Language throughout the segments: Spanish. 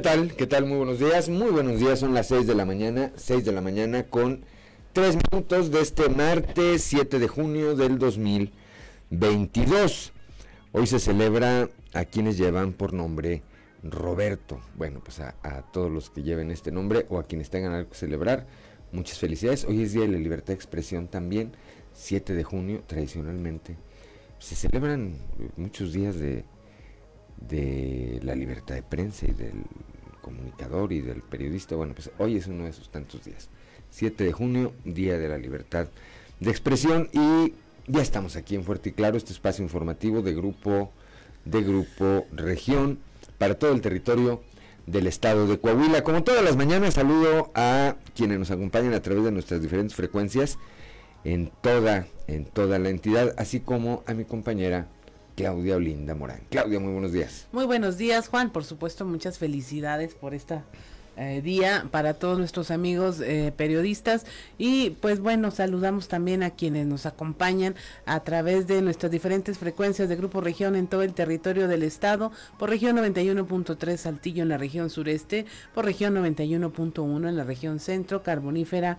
¿Qué tal? ¿Qué tal? Muy buenos días. Muy buenos días. Son las 6 de la mañana. 6 de la mañana con 3 minutos de este martes 7 de junio del 2022. Hoy se celebra a quienes llevan por nombre Roberto. Bueno, pues a, todos los que lleven este nombre o a quienes tengan algo que celebrar, muchas felicidades. Hoy es Día de la Libertad de Expresión también, 7 de junio, tradicionalmente. Se celebran muchos días de, de la libertad de prensa y del comunicador y del periodista. Bueno, pues hoy es uno de esos tantos días. 7 de junio, Día de la Libertad de Expresión y ya estamos aquí en Fuerte y Claro, este espacio informativo de grupo de grupo región para todo el territorio del estado de Coahuila. Como todas las mañanas saludo a quienes nos acompañan a través de nuestras diferentes frecuencias en toda en toda la entidad, así como a mi compañera Claudia Olinda Morán. Claudia, muy buenos días. Muy buenos días, Juan. Por supuesto, muchas felicidades por esta eh, día para todos nuestros amigos eh, periodistas y pues bueno saludamos también a quienes nos acompañan a través de nuestras diferentes frecuencias de Grupo Región en todo el territorio del estado por región 91.3 Saltillo en la región sureste por región 91.1 en la región centro carbonífera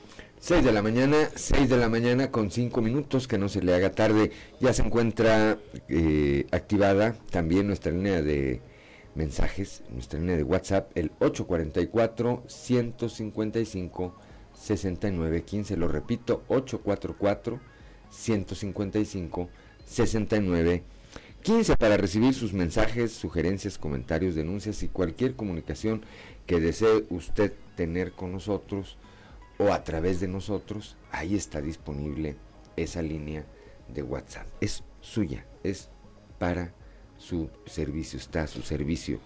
6 de la mañana, 6 de la mañana con 5 minutos, que no se le haga tarde. Ya se encuentra eh, activada también nuestra línea de mensajes, nuestra línea de WhatsApp, el 844-155-6915. Lo repito, 844-155-6915 para recibir sus mensajes, sugerencias, comentarios, denuncias y cualquier comunicación que desee usted tener con nosotros o a través de nosotros, ahí está disponible esa línea de WhatsApp. Es suya, es para su servicio, está a su servicio.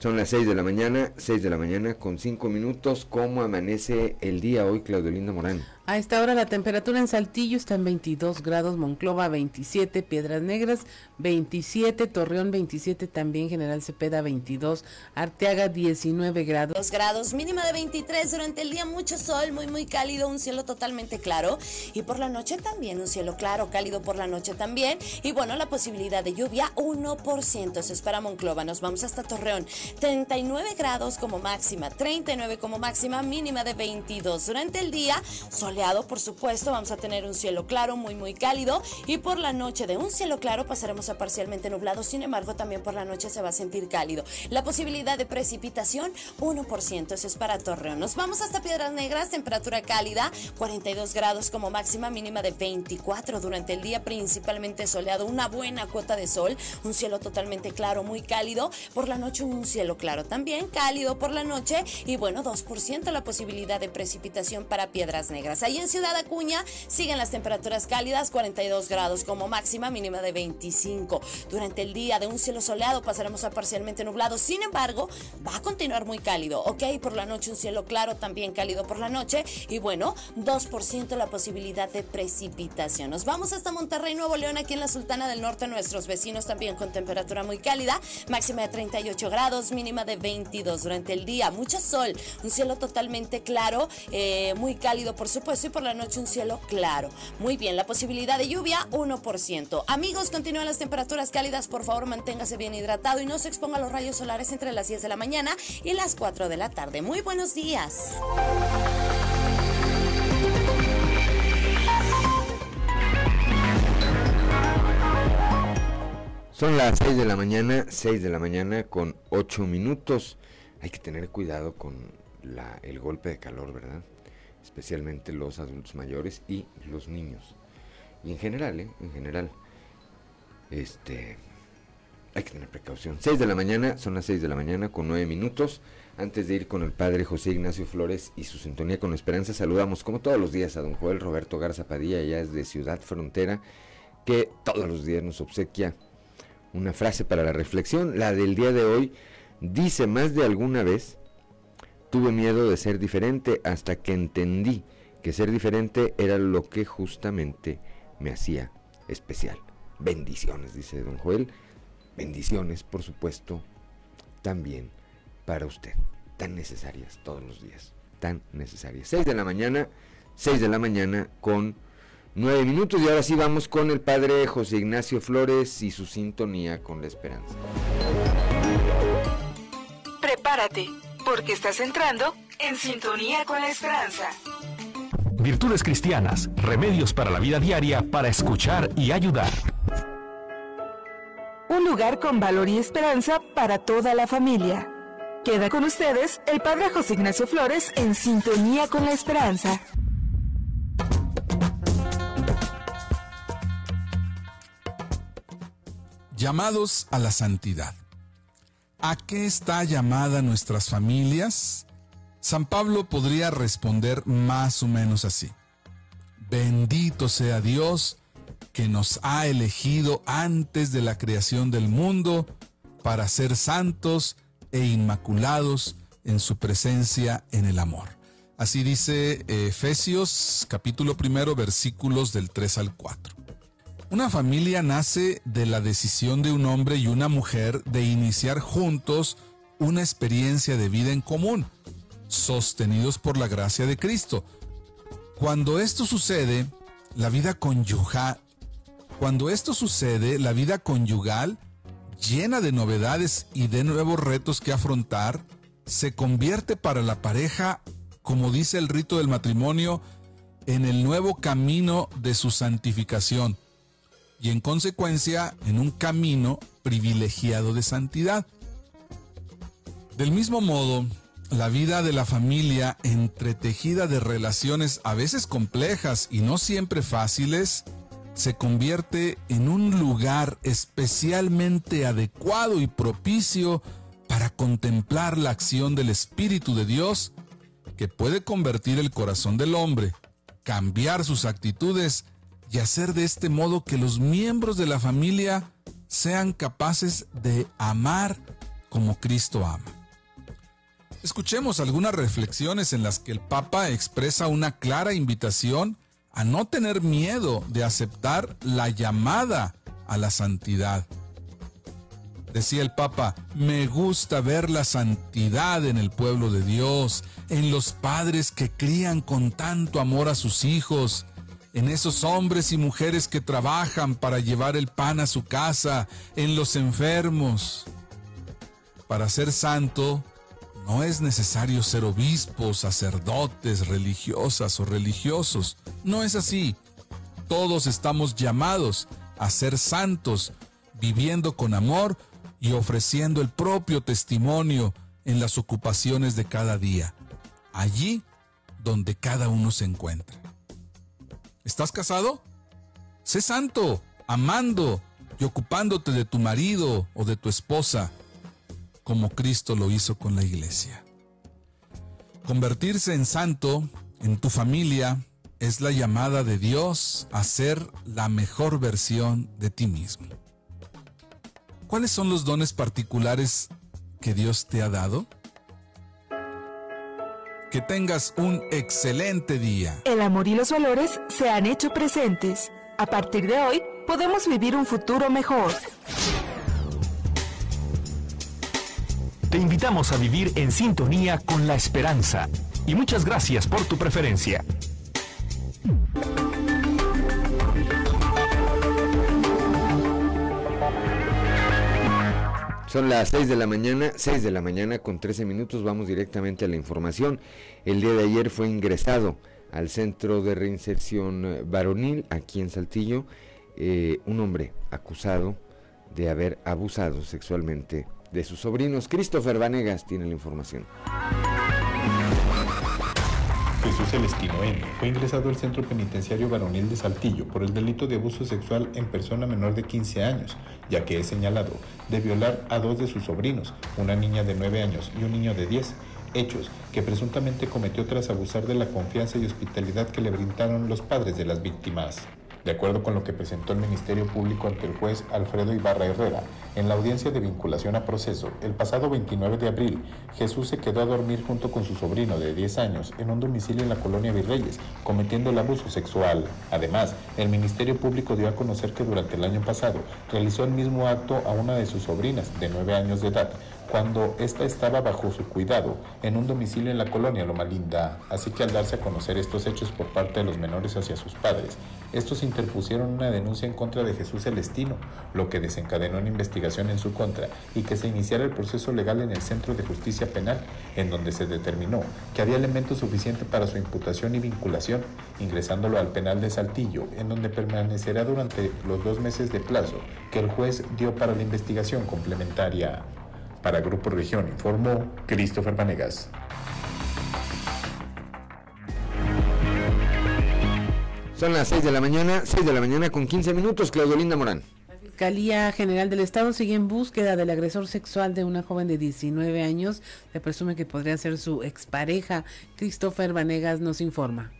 Son las 6 de la mañana, 6 de la mañana con 5 minutos. ¿Cómo amanece el día hoy, Claudio Linda Morán? A esta hora la temperatura en Saltillo está en 22 grados, Monclova 27, Piedras Negras 27, Torreón 27, también General Cepeda 22, Arteaga 19 grados. 2 grados, mínima de 23, durante el día mucho sol, muy muy cálido, un cielo totalmente claro y por la noche también un cielo claro, cálido por la noche también y bueno, la posibilidad de lluvia 1%, se espera Monclova, nos vamos hasta Torreón, 39 grados como máxima, 39 como máxima, mínima de 22, durante el día sol por supuesto, vamos a tener un cielo claro, muy muy cálido. Y por la noche de un cielo claro pasaremos a parcialmente nublado, sin embargo también por la noche se va a sentir cálido. La posibilidad de precipitación 1%, eso es para Torreón. Nos vamos hasta Piedras Negras, temperatura cálida, 42 grados como máxima, mínima de 24 durante el día, principalmente soleado, una buena cuota de sol, un cielo totalmente claro, muy cálido, por la noche un cielo claro también, cálido por la noche y bueno, 2% la posibilidad de precipitación para Piedras Negras. Ahí en Ciudad Acuña siguen las temperaturas cálidas, 42 grados como máxima, mínima de 25. Durante el día de un cielo soleado pasaremos a parcialmente nublado, sin embargo, va a continuar muy cálido, ¿ok? Por la noche un cielo claro, también cálido por la noche y bueno, 2% la posibilidad de precipitación. Nos vamos hasta Monterrey, Nuevo León, aquí en la Sultana del Norte, nuestros vecinos también con temperatura muy cálida, máxima de 38 grados, mínima de 22 durante el día, mucho sol, un cielo totalmente claro, eh, muy cálido por supuesto y por la noche un cielo claro. Muy bien, la posibilidad de lluvia 1%. Amigos, continúan las temperaturas cálidas, por favor manténgase bien hidratado y no se exponga a los rayos solares entre las 10 de la mañana y las 4 de la tarde. Muy buenos días. Son las 6 de la mañana, 6 de la mañana con 8 minutos. Hay que tener cuidado con el golpe de calor, ¿verdad? especialmente los adultos mayores y los niños. Y en general, ¿eh? en general, este, hay que tener precaución. 6 de la mañana, son las 6 de la mañana con 9 minutos. Antes de ir con el padre José Ignacio Flores y su sintonía con esperanza, saludamos como todos los días a don Joel Roberto Garza Padilla, ya es de Ciudad Frontera, que todos los días nos obsequia una frase para la reflexión. La del día de hoy dice más de alguna vez, tuve miedo de ser diferente hasta que entendí que ser diferente era lo que justamente me hacía especial. Bendiciones, dice don Joel. Bendiciones, por supuesto, también para usted. Tan necesarias todos los días. Tan necesarias. 6 de la mañana, 6 de la mañana con 9 minutos. Y ahora sí vamos con el padre José Ignacio Flores y su sintonía con la esperanza. Prepárate, porque estás entrando en sintonía con la esperanza. Virtudes cristianas, remedios para la vida diaria para escuchar y ayudar. Un lugar con valor y esperanza para toda la familia. Queda con ustedes el Padre José Ignacio Flores en sintonía con la esperanza. Llamados a la santidad. ¿A qué está llamada nuestras familias? San Pablo podría responder más o menos así. Bendito sea Dios que nos ha elegido antes de la creación del mundo para ser santos e inmaculados en su presencia en el amor. Así dice Efesios capítulo primero versículos del 3 al 4. Una familia nace de la decisión de un hombre y una mujer de iniciar juntos una experiencia de vida en común sostenidos por la gracia de Cristo. Cuando esto sucede, la vida conyugal, cuando esto sucede, la vida conyugal, llena de novedades y de nuevos retos que afrontar, se convierte para la pareja, como dice el rito del matrimonio, en el nuevo camino de su santificación y en consecuencia en un camino privilegiado de santidad. Del mismo modo, la vida de la familia entretejida de relaciones a veces complejas y no siempre fáciles, se convierte en un lugar especialmente adecuado y propicio para contemplar la acción del Espíritu de Dios que puede convertir el corazón del hombre, cambiar sus actitudes y hacer de este modo que los miembros de la familia sean capaces de amar como Cristo ama. Escuchemos algunas reflexiones en las que el Papa expresa una clara invitación a no tener miedo de aceptar la llamada a la santidad. Decía el Papa, me gusta ver la santidad en el pueblo de Dios, en los padres que crían con tanto amor a sus hijos, en esos hombres y mujeres que trabajan para llevar el pan a su casa, en los enfermos. Para ser santo, no es necesario ser obispos, sacerdotes, religiosas o religiosos. No es así. Todos estamos llamados a ser santos, viviendo con amor y ofreciendo el propio testimonio en las ocupaciones de cada día, allí donde cada uno se encuentra. ¿Estás casado? Sé santo, amando y ocupándote de tu marido o de tu esposa como Cristo lo hizo con la iglesia. Convertirse en santo en tu familia es la llamada de Dios a ser la mejor versión de ti mismo. ¿Cuáles son los dones particulares que Dios te ha dado? Que tengas un excelente día. El amor y los valores se han hecho presentes. A partir de hoy, podemos vivir un futuro mejor. Te invitamos a vivir en sintonía con la esperanza y muchas gracias por tu preferencia. Son las 6 de la mañana, 6 de la mañana con 13 minutos, vamos directamente a la información. El día de ayer fue ingresado al Centro de Reinserción Varonil, aquí en Saltillo, eh, un hombre acusado de haber abusado sexualmente de sus sobrinos. Christopher Vanegas tiene la información. Jesús Celestino N. fue ingresado al centro penitenciario varonil de Saltillo por el delito de abuso sexual en persona menor de 15 años, ya que es señalado de violar a dos de sus sobrinos, una niña de 9 años y un niño de 10, hechos que presuntamente cometió tras abusar de la confianza y hospitalidad que le brindaron los padres de las víctimas. De acuerdo con lo que presentó el Ministerio Público ante el juez Alfredo Ibarra Herrera, en la audiencia de vinculación a proceso, el pasado 29 de abril, Jesús se quedó a dormir junto con su sobrino de 10 años en un domicilio en la colonia Virreyes, cometiendo el abuso sexual. Además, el Ministerio Público dio a conocer que durante el año pasado realizó el mismo acto a una de sus sobrinas de 9 años de edad, cuando ésta estaba bajo su cuidado en un domicilio en la colonia Loma Linda. Así que al darse a conocer estos hechos por parte de los menores hacia sus padres, estos interpusieron una denuncia en contra de Jesús Celestino, lo que desencadenó una investigación en su contra y que se iniciara el proceso legal en el Centro de Justicia Penal, en donde se determinó que había elementos suficientes para su imputación y vinculación, ingresándolo al penal de Saltillo, en donde permanecerá durante los dos meses de plazo que el juez dio para la investigación complementaria. Para Grupo Región informó Christopher Vanegas. Son las 6 de la mañana, 6 de la mañana con 15 minutos, Claudio Linda Morán. La Fiscalía General del Estado sigue en búsqueda del agresor sexual de una joven de 19 años. Se presume que podría ser su expareja. Christopher Vanegas nos informa.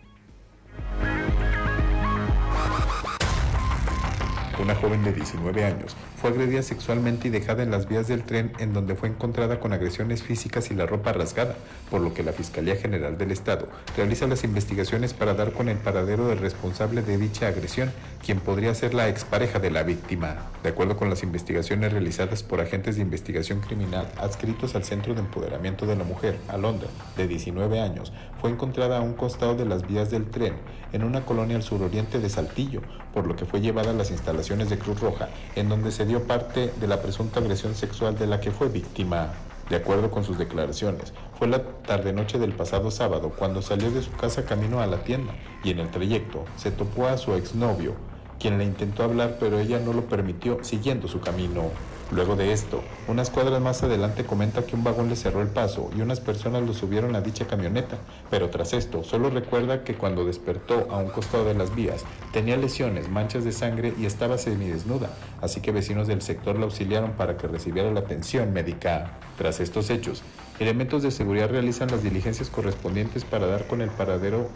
Una joven de 19 años fue agredida sexualmente y dejada en las vías del tren en donde fue encontrada con agresiones físicas y la ropa rasgada, por lo que la Fiscalía General del Estado realiza las investigaciones para dar con el paradero del responsable de dicha agresión, quien podría ser la expareja de la víctima. De acuerdo con las investigaciones realizadas por agentes de investigación criminal adscritos al Centro de Empoderamiento de la Mujer, Alondra, de 19 años, fue encontrada a un costado de las vías del tren, en una colonia al suroriente de Saltillo, por lo que fue llevada a las instalaciones de Cruz Roja, en donde se dio parte de la presunta agresión sexual de la que fue víctima. De acuerdo con sus declaraciones, fue la tarde-noche del pasado sábado cuando salió de su casa camino a la tienda y en el trayecto se topó a su exnovio, quien le intentó hablar pero ella no lo permitió siguiendo su camino. Luego de esto, unas cuadras más adelante comenta que un vagón le cerró el paso y unas personas lo subieron a dicha camioneta, pero tras esto solo recuerda que cuando despertó a un costado de las vías tenía lesiones, manchas de sangre y estaba semidesnuda, así que vecinos del sector la auxiliaron para que recibiera la atención médica. Tras estos hechos, elementos de seguridad realizan las diligencias correspondientes para dar con el paradero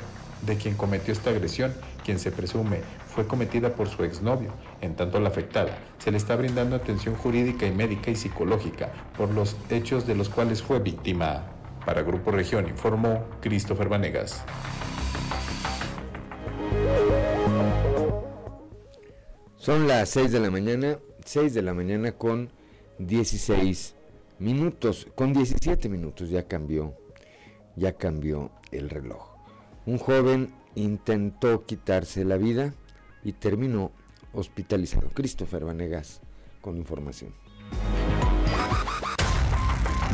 de quien cometió esta agresión, quien se presume fue cometida por su exnovio. En tanto, la afectada se le está brindando atención jurídica y médica y psicológica por los hechos de los cuales fue víctima. Para Grupo Región informó Christopher Vanegas. Son las 6 de la mañana, 6 de la mañana con 16 minutos, con 17 minutos ya cambió, ya cambió el reloj. Un joven intentó quitarse la vida y terminó hospitalizado. Christopher Vanegas con información.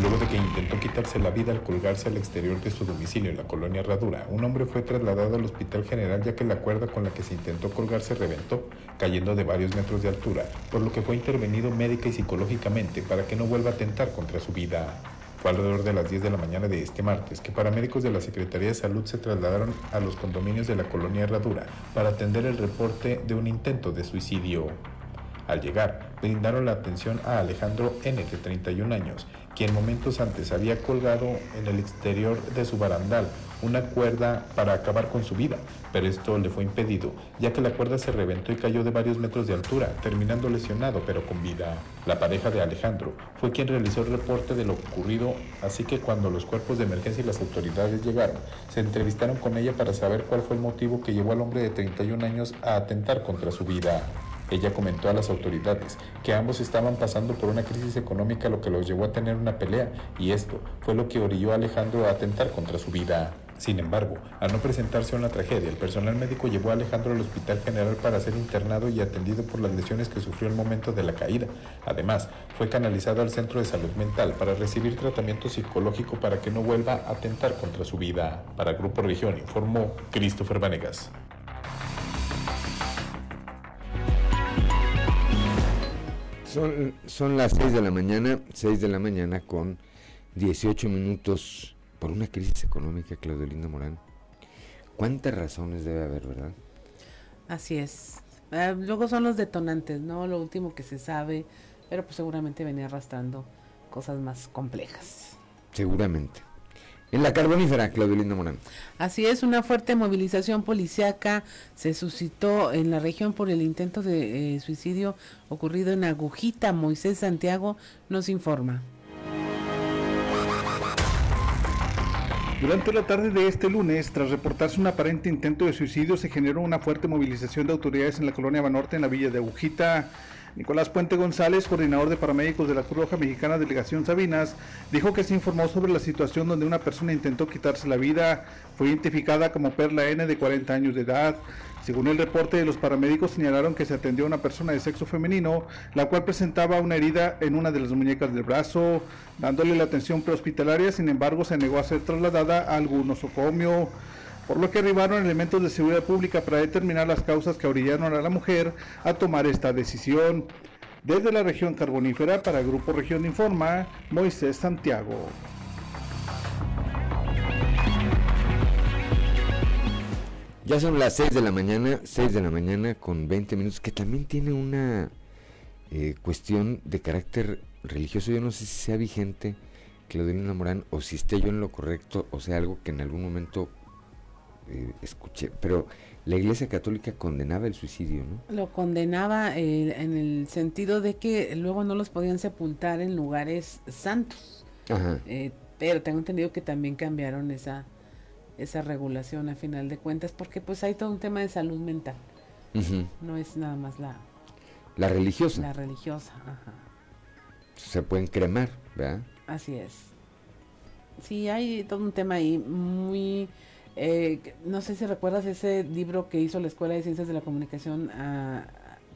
Luego de que intentó quitarse la vida al colgarse al exterior de su domicilio en la colonia Herradura, un hombre fue trasladado al hospital general ya que la cuerda con la que se intentó colgarse reventó, cayendo de varios metros de altura, por lo que fue intervenido médica y psicológicamente para que no vuelva a atentar contra su vida. Fue alrededor de las 10 de la mañana de este martes que paramédicos de la Secretaría de Salud se trasladaron a los condominios de la colonia Herradura para atender el reporte de un intento de suicidio. Al llegar, brindaron la atención a Alejandro N., de 31 años, quien momentos antes había colgado en el exterior de su barandal una cuerda para acabar con su vida, pero esto le fue impedido, ya que la cuerda se reventó y cayó de varios metros de altura, terminando lesionado pero con vida. La pareja de Alejandro fue quien realizó el reporte de lo ocurrido, así que cuando los cuerpos de emergencia y las autoridades llegaron, se entrevistaron con ella para saber cuál fue el motivo que llevó al hombre de 31 años a atentar contra su vida. Ella comentó a las autoridades que ambos estaban pasando por una crisis económica lo que los llevó a tener una pelea y esto fue lo que orilló a Alejandro a atentar contra su vida. Sin embargo, al no presentarse una tragedia, el personal médico llevó a Alejandro al Hospital General para ser internado y atendido por las lesiones que sufrió al momento de la caída. Además, fue canalizado al Centro de Salud Mental para recibir tratamiento psicológico para que no vuelva a atentar contra su vida. Para Grupo Región informó Christopher Vanegas. Son, son las 6 de la mañana, 6 de la mañana con 18 minutos por una crisis económica, Claudio Linda Morán. ¿Cuántas razones debe haber, verdad? Así es. Ah, luego son los detonantes, ¿no? Lo último que se sabe, pero pues seguramente venía arrastrando cosas más complejas. Seguramente. En la carbonífera, Claudio Linda Morán. Así es, una fuerte movilización policiaca se suscitó en la región por el intento de eh, suicidio ocurrido en Agujita. Moisés Santiago nos informa. Durante la tarde de este lunes, tras reportarse un aparente intento de suicidio, se generó una fuerte movilización de autoridades en la colonia Banorte, en la villa de Agujita. Nicolás Puente González, coordinador de paramédicos de la Cruz Roja Mexicana Delegación Sabinas, dijo que se informó sobre la situación donde una persona intentó quitarse la vida. Fue identificada como Perla N de 40 años de edad. Según el reporte de los paramédicos señalaron que se atendió a una persona de sexo femenino, la cual presentaba una herida en una de las muñecas del brazo, dándole la atención prehospitalaria, sin embargo se negó a ser trasladada a algún nosocomio, por lo que arribaron elementos de seguridad pública para determinar las causas que orillaron a la mujer a tomar esta decisión. Desde la región carbonífera para Grupo Región Informa, Moisés Santiago. Ya son las 6 de la mañana, 6 de la mañana con 20 minutos, que también tiene una eh, cuestión de carácter religioso. Yo no sé si sea vigente, Claudelina Morán, o si esté yo en lo correcto, o sea, algo que en algún momento eh, escuché, pero la Iglesia Católica condenaba el suicidio, ¿no? Lo condenaba eh, en el sentido de que luego no los podían sepultar en lugares santos. Ajá. pero tengo entendido que también cambiaron esa esa regulación a final de cuentas, porque pues hay todo un tema de salud mental. No es nada más la... La religiosa. La religiosa, ajá. Se pueden cremar, ¿verdad? Así es. Sí, hay todo un tema ahí muy... Eh, no sé si recuerdas ese libro que hizo la Escuela de Ciencias de la Comunicación a,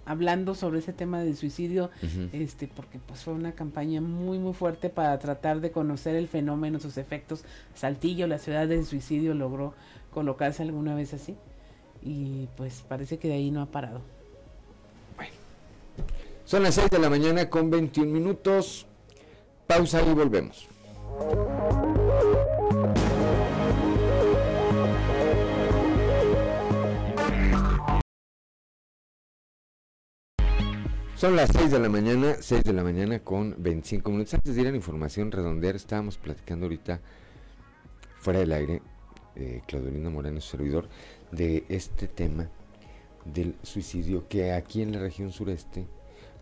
hablando sobre ese tema del suicidio, este, porque pues fue una campaña muy muy fuerte para tratar de conocer el fenómeno, sus efectos. Saltillo, la ciudad del suicidio, logró colocarse alguna vez así. Y pues parece que de ahí no ha parado. Bueno. Son las 6 de la mañana con 21 minutos. Pausa y volvemos. Son las 6 de la mañana, 6 de la mañana con 25 minutos. Antes de ir a la información redondear, estábamos platicando ahorita fuera del aire, eh, Claudelina Moreno, servidor, de este tema del suicidio que aquí en la región sureste,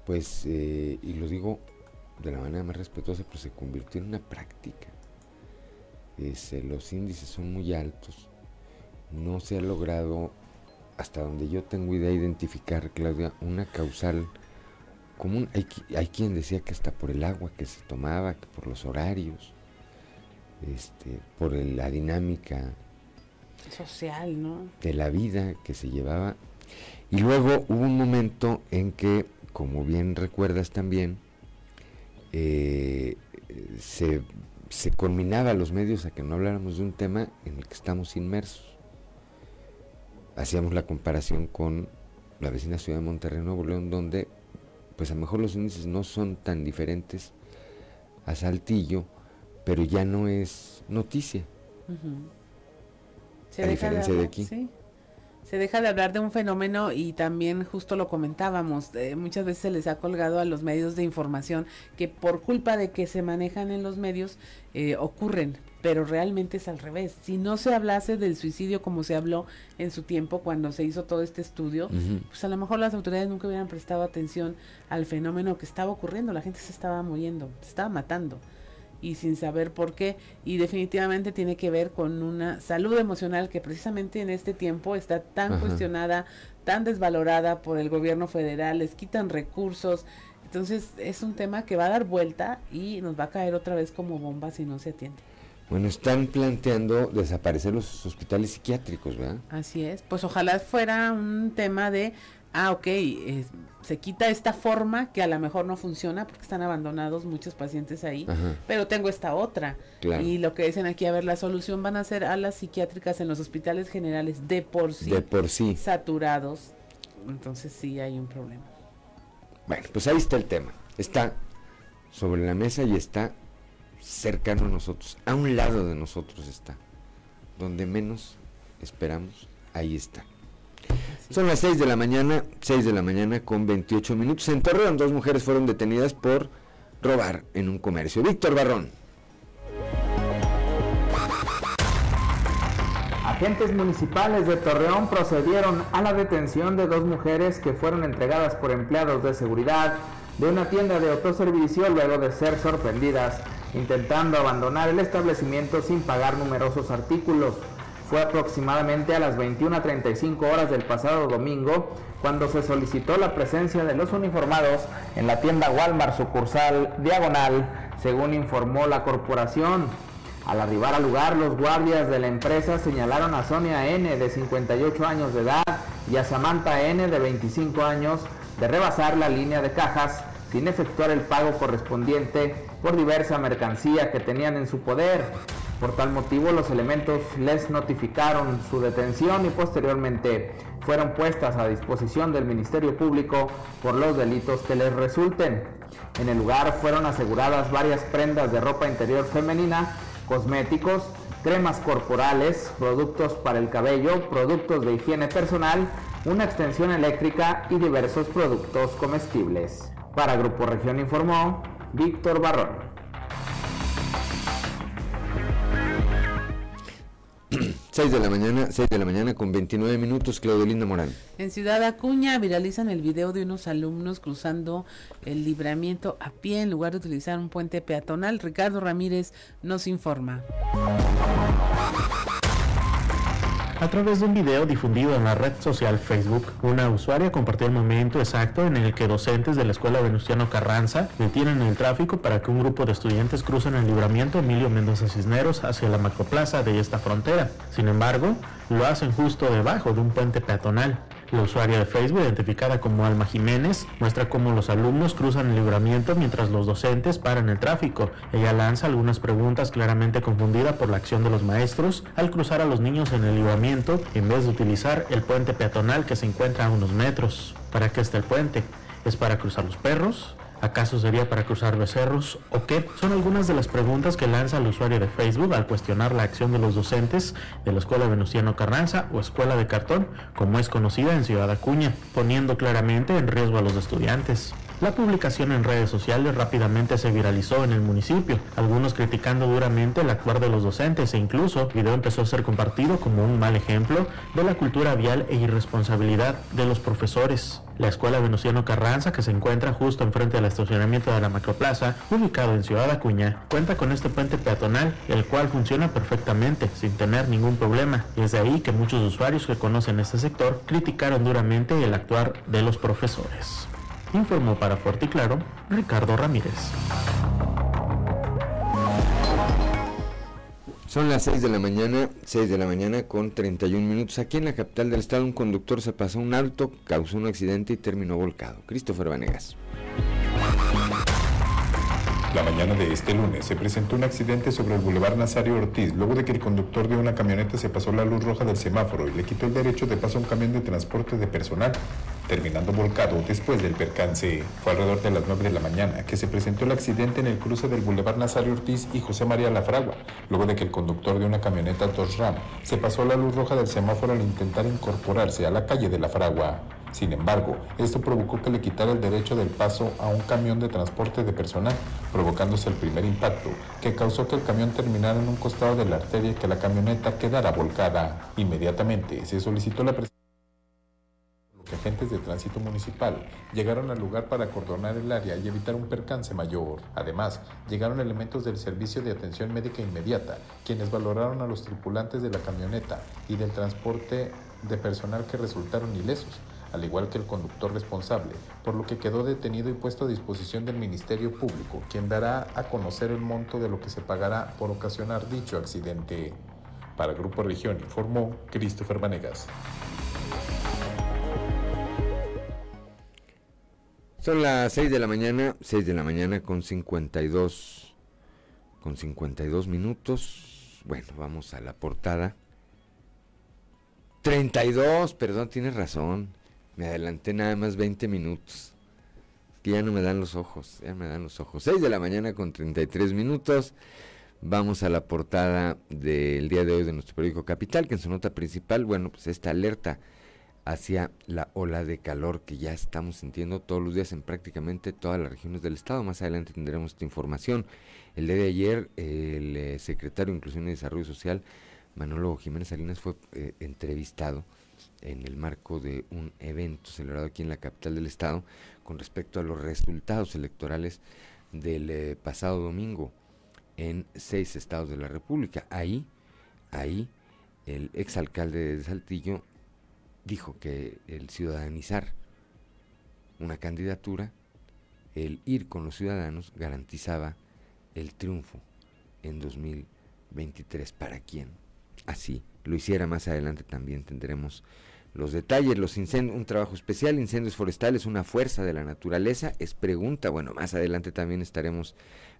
pues, eh, y lo digo de la manera más respetuosa, pues se convirtió en una práctica. los índices son muy altos. No se ha logrado, hasta donde yo tengo idea, identificar, Claudia, una causal hay, hay quien decía que hasta por el agua que se tomaba, que por los horarios, este, por la dinámica social, ¿no? De la vida que se llevaba. Y luego hubo un momento en que, como bien recuerdas también, eh, se, se culminaba los medios a que no habláramos de un tema en el que estamos inmersos. Hacíamos la comparación con la vecina ciudad de Monterrey, Nuevo León, donde pues a lo mejor los índices no son tan diferentes a Saltillo, pero ya no es noticia. a diferencia de, aquí. Se deja de hablar de un fenómeno y también justo lo comentábamos, eh, muchas veces se les ha colgado a los medios de información que por culpa de que se manejan en los medios eh, ocurren, pero realmente es al revés. Si no se hablase del suicidio como se habló en su tiempo cuando se hizo todo este estudio, pues a lo mejor las autoridades nunca hubieran prestado atención al fenómeno que estaba ocurriendo. La gente se estaba muriendo, se estaba matando y sin saber por qué. Y definitivamente tiene que ver con una salud emocional que precisamente en este tiempo está tan cuestionada, tan desvalorada por el gobierno federal, les quitan recursos. Entonces es un tema que va a dar vuelta y nos va a caer otra vez como bomba si no se atiende. Bueno, están planteando desaparecer los hospitales psiquiátricos, ¿verdad? Así es. Pues ojalá fuera un tema de, ah, ok, se quita esta forma que a lo mejor no funciona porque están abandonados muchos pacientes ahí, pero tengo esta otra. Y lo que dicen aquí, a ver, la solución van a ser alas psiquiátricas en los hospitales generales de por sí, de por sí. saturados. Entonces sí hay un problema. Bueno, pues ahí está el tema. Está sobre la mesa y está cercano a nosotros, a un lado de nosotros está, donde menos esperamos, ahí está. Son las 6 de la mañana, 6 de la mañana con 28 minutos. En Torreón, dos mujeres fueron detenidas por robar en un comercio. Víctor Barrón. Agentes municipales de Torreón procedieron a la detención de dos mujeres que fueron entregadas por empleados de seguridad de una tienda de autoservicio luego de ser sorprendidas intentando abandonar el establecimiento sin pagar numerosos artículos. Fue aproximadamente a las 21.35 horas del pasado domingo cuando se solicitó la presencia de los uniformados en la tienda Walmart sucursal Diagonal, según informó la corporación. Al arribar al lugar, los guardias de la empresa señalaron a Sonia N de 58 años de edad y a Samantha N de 25 años de rebasar la línea de cajas sin efectuar el pago correspondiente por diversa mercancía que tenían en su poder. Por tal motivo, los elementos les notificaron su detención y posteriormente fueron puestas a disposición del Ministerio Público por los delitos que les resulten. En el lugar fueron aseguradas varias prendas de ropa interior femenina, cosméticos, cremas corporales, productos para el cabello, productos de higiene personal, una extensión eléctrica y diversos productos comestibles. Para Grupo Región informó Víctor Barrón. 6 de la mañana, 6 de la mañana con 29 minutos, Claudio Linda Morán. En Ciudad Acuña viralizan el video de unos alumnos cruzando el libramiento a pie en lugar de utilizar un puente peatonal. Ricardo Ramírez nos informa. A través de un video difundido en la red social Facebook, una usuaria compartió el momento exacto en el que docentes de la Escuela Venustiano Carranza detienen el tráfico para que un grupo de estudiantes crucen el libramiento Emilio Mendoza Cisneros hacia la macroplaza de esta frontera. Sin embargo, lo hacen justo debajo de un puente peatonal. La usuaria de Facebook, identificada como Alma Jiménez, muestra cómo los alumnos cruzan el libramiento mientras los docentes paran el tráfico. Ella lanza algunas preguntas claramente confundida por la acción de los maestros al cruzar a los niños en el libramiento en vez de utilizar el puente peatonal que se encuentra a unos metros. ¿Para qué está el puente? ¿Es para cruzar los perros? ¿Acaso sería para cruzar becerros o qué? Son algunas de las preguntas que lanza el usuario de Facebook al cuestionar la acción de los docentes de la Escuela Venustiano Carranza o Escuela de Cartón, como es conocida en Ciudad Acuña, poniendo claramente en riesgo a los estudiantes. La publicación en redes sociales rápidamente se viralizó en el municipio, algunos criticando duramente el actuar de los docentes e incluso el video empezó a ser compartido como un mal ejemplo de la cultura vial e irresponsabilidad de los profesores. La escuela Venustiano Carranza, que se encuentra justo enfrente del estacionamiento de la Macroplaza, ubicado en Ciudad Acuña, cuenta con este puente peatonal, el cual funciona perfectamente, sin tener ningún problema. Y es de ahí que muchos usuarios que conocen este sector criticaron duramente el actuar de los profesores. Informó para Fuerte y Claro Ricardo Ramírez. Son las 6 de la mañana, 6 de la mañana con 31 minutos. Aquí en la capital del estado un conductor se pasó un alto, causó un accidente y terminó volcado. Christopher Vanegas. La mañana de este lunes se presentó un accidente sobre el Boulevard Nazario Ortiz luego de que el conductor de una camioneta se pasó la luz roja del semáforo y le quitó el derecho de paso a un camión de transporte de personal, terminando volcado después del percance. Fue alrededor de las 9 de la mañana que se presentó el accidente en el cruce del Boulevard Nazario Ortiz y José María Lafragua, luego de que el conductor de una camioneta Dodge Ram se pasó la luz roja del semáforo al intentar incorporarse a la calle de La Fragua. Sin embargo, esto provocó que le quitara el derecho del paso a un camión de transporte de personal, provocándose el primer impacto, que causó que el camión terminara en un costado de la arteria y que la camioneta quedara volcada. Inmediatamente se solicitó la presencia los agentes de tránsito municipal llegaron al lugar para acordonar el área y evitar un percance mayor. Además, llegaron elementos del Servicio de Atención Médica Inmediata, quienes valoraron a los tripulantes de la camioneta y del transporte de personal que resultaron ilesos, al igual que el conductor responsable, por lo que quedó detenido y puesto a disposición del Ministerio Público, quien dará a conocer el monto de lo que se pagará por ocasionar dicho accidente. Para Grupo Región informó Christopher Vanegas. Son las 6 de la mañana, 6 de la mañana con 52 con 52 minutos. Bueno, vamos a la portada. 32, perdón, tienes razón. Me adelanté nada más 20 minutos. Que ya no me dan los ojos, ya me dan los ojos. 6 de la mañana con 33 minutos. Vamos a la portada del día de hoy de nuestro periódico Capital, que en su nota principal, bueno, pues esta alerta hacia la ola de calor que ya estamos sintiendo todos los días en prácticamente todas las regiones del estado. Más adelante tendremos esta información. El día de ayer, el eh, secretario de Inclusión y Desarrollo Social, Manolo Jiménez Salinas, fue eh, entrevistado en el marco de un evento celebrado aquí en la capital del estado con respecto a los resultados electorales del eh, pasado domingo en seis estados de la República. Ahí, ahí, el exalcalde de Saltillo dijo que el ciudadanizar una candidatura, el ir con los ciudadanos, garantizaba el triunfo en 2023. ¿Para quién? Así lo hiciera más adelante también tendremos los detalles, los incendios, un trabajo especial, incendios forestales, una fuerza de la naturaleza, es pregunta, bueno, más adelante también estaremos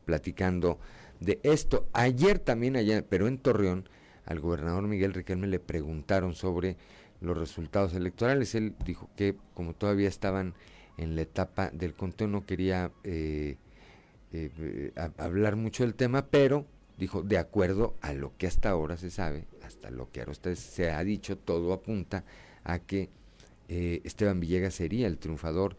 platicando de esto. Ayer también, allá, pero en Torreón, al gobernador Miguel Riquelme le preguntaron sobre los resultados electorales. Él dijo que como todavía estaban en la etapa del conteo no quería eh, eh, hablar mucho del tema, pero dijo, de acuerdo a lo que hasta ahora se sabe, hasta lo que ahora se ha dicho, todo apunta a que eh, Esteban Villegas sería el triunfador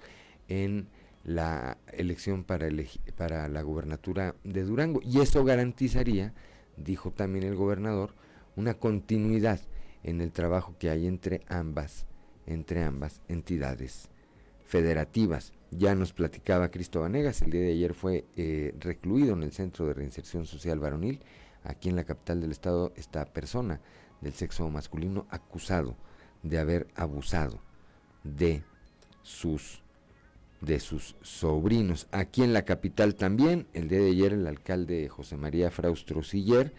en la elección para, para la gubernatura de Durango. Y eso garantizaría, dijo también el gobernador, una continuidad en el trabajo que hay entre ambas, entre ambas entidades federativas. Ya nos platicaba Cristo Vanegas, el día de ayer fue eh, recluido en el Centro de Reinserción Social Varonil. Aquí en la capital del estado, esta persona del sexo masculino acusado de haber abusado de sus de sus sobrinos. Aquí en la capital también, el día de ayer el alcalde José María Fraustro Siller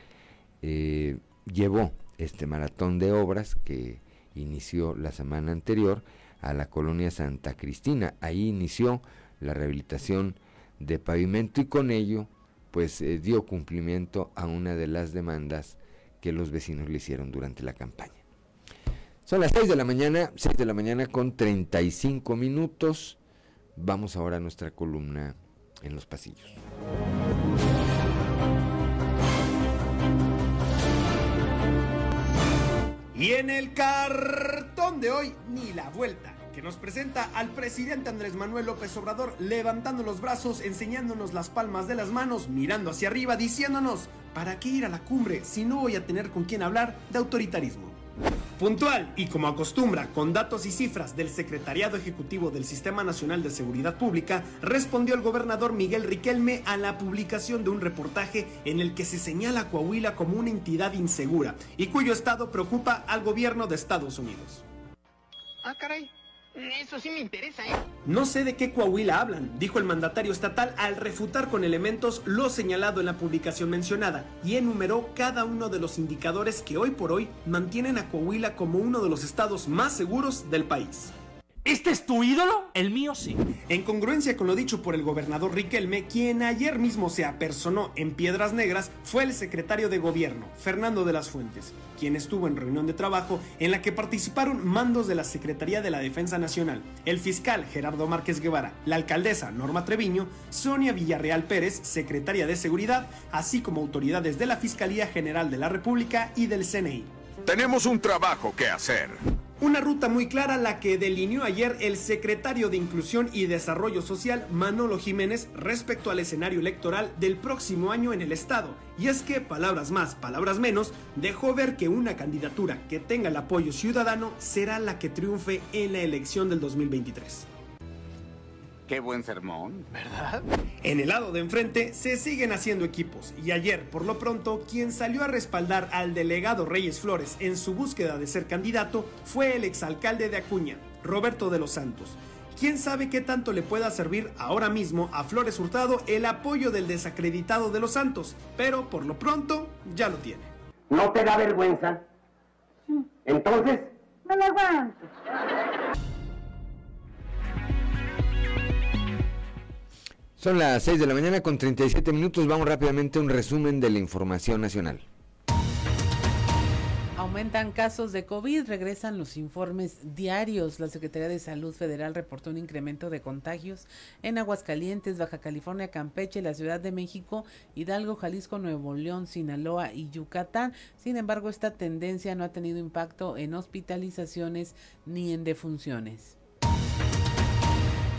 eh, llevó este maratón de obras que inició la semana anterior a la colonia Santa Cristina. Ahí inició la rehabilitación de pavimento y con ello pues eh, dio cumplimiento a una de las demandas que los vecinos le hicieron durante la campaña. Son las 6 de la mañana, 6 de la mañana con 35 minutos. Vamos ahora a nuestra columna en los pasillos. Y en el cartón de hoy, ni la vuelta, que nos presenta al presidente Andrés Manuel López Obrador levantando los brazos, enseñándonos las palmas de las manos, mirando hacia arriba, diciéndonos, ¿para qué ir a la cumbre si no voy a tener con quién hablar de autoritarismo? Puntual y como acostumbra, con datos y cifras del Secretariado Ejecutivo del Sistema Nacional de Seguridad Pública, respondió el gobernador Miguel Riquelme a la publicación de un reportaje en el que se señala Coahuila como una entidad insegura y cuyo estado preocupa al gobierno de Estados Unidos. Ah, caray. Eso sí me interesa, ¿eh? No sé de qué Coahuila hablan, dijo el mandatario estatal al refutar con elementos lo señalado en la publicación mencionada y enumeró cada uno de los indicadores que hoy por hoy mantienen a Coahuila como uno de los estados más seguros del país. ¿Este es tu ídolo? El mío sí. En congruencia con lo dicho por el gobernador Riquelme, quien ayer mismo se apersonó en Piedras Negras fue el secretario de gobierno, Fernando de las Fuentes, quien estuvo en reunión de trabajo en la que participaron mandos de la Secretaría de la Defensa Nacional, el fiscal Gerardo Márquez Guevara, la alcaldesa Norma Treviño, Sonia Villarreal Pérez, secretaria de Seguridad, así como autoridades de la Fiscalía General de la República y del CNI. Tenemos un trabajo que hacer. Una ruta muy clara la que delineó ayer el secretario de Inclusión y Desarrollo Social Manolo Jiménez respecto al escenario electoral del próximo año en el estado. Y es que, palabras más, palabras menos, dejó ver que una candidatura que tenga el apoyo ciudadano será la que triunfe en la elección del 2023. Qué buen sermón, ¿verdad? En el lado de enfrente se siguen haciendo equipos y ayer, por lo pronto, quien salió a respaldar al delegado Reyes Flores en su búsqueda de ser candidato fue el exalcalde de Acuña, Roberto de los Santos. ¿Quién sabe qué tanto le pueda servir ahora mismo a Flores Hurtado el apoyo del desacreditado de los Santos? Pero por lo pronto ya lo tiene. ¿No te da vergüenza? Entonces, no lo aguanto. Son las 6 de la mañana con 37 minutos. Vamos rápidamente a un resumen de la información nacional. Aumentan casos de COVID, regresan los informes diarios. La Secretaría de Salud Federal reportó un incremento de contagios en Aguascalientes, Baja California, Campeche, la Ciudad de México, Hidalgo, Jalisco, Nuevo León, Sinaloa y Yucatán. Sin embargo, esta tendencia no ha tenido impacto en hospitalizaciones ni en defunciones.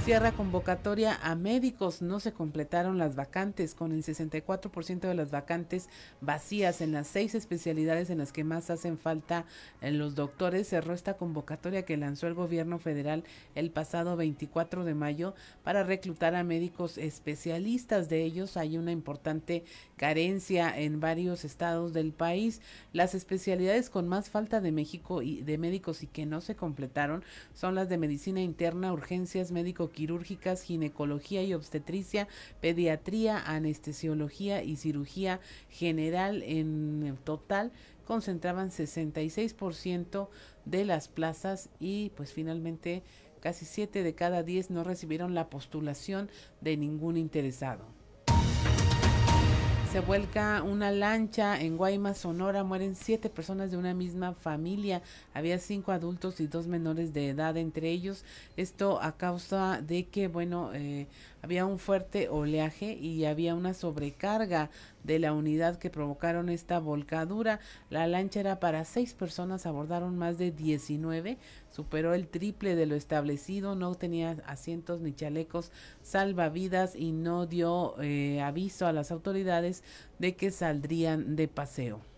Cierra convocatoria a médicos. No se completaron las vacantes, con el 64% de las vacantes vacías en las seis especialidades en las que más hacen falta en los doctores. Cerró esta convocatoria que lanzó el gobierno federal el pasado 24 de mayo para reclutar a médicos especialistas. De ellos hay una importante carencia en varios estados del país. Las especialidades con más falta de México y de médicos y que no se completaron son las de medicina interna, urgencias, médico quirúrgicas, ginecología y obstetricia, pediatría, anestesiología y cirugía general en total concentraban 66% de las plazas y pues finalmente casi 7 de cada 10 no recibieron la postulación de ningún interesado. Se vuelca una lancha en Guaymas, Sonora. Mueren siete personas de una misma familia. Había cinco adultos y dos menores de edad entre ellos. Esto a causa de que, bueno, eh, había un fuerte oleaje y había una sobrecarga de la unidad que provocaron esta volcadura. La lancha era para seis personas, abordaron más de 19, superó el triple de lo establecido, no tenía asientos ni chalecos salvavidas y no dio eh, aviso a las autoridades de que saldrían de paseo.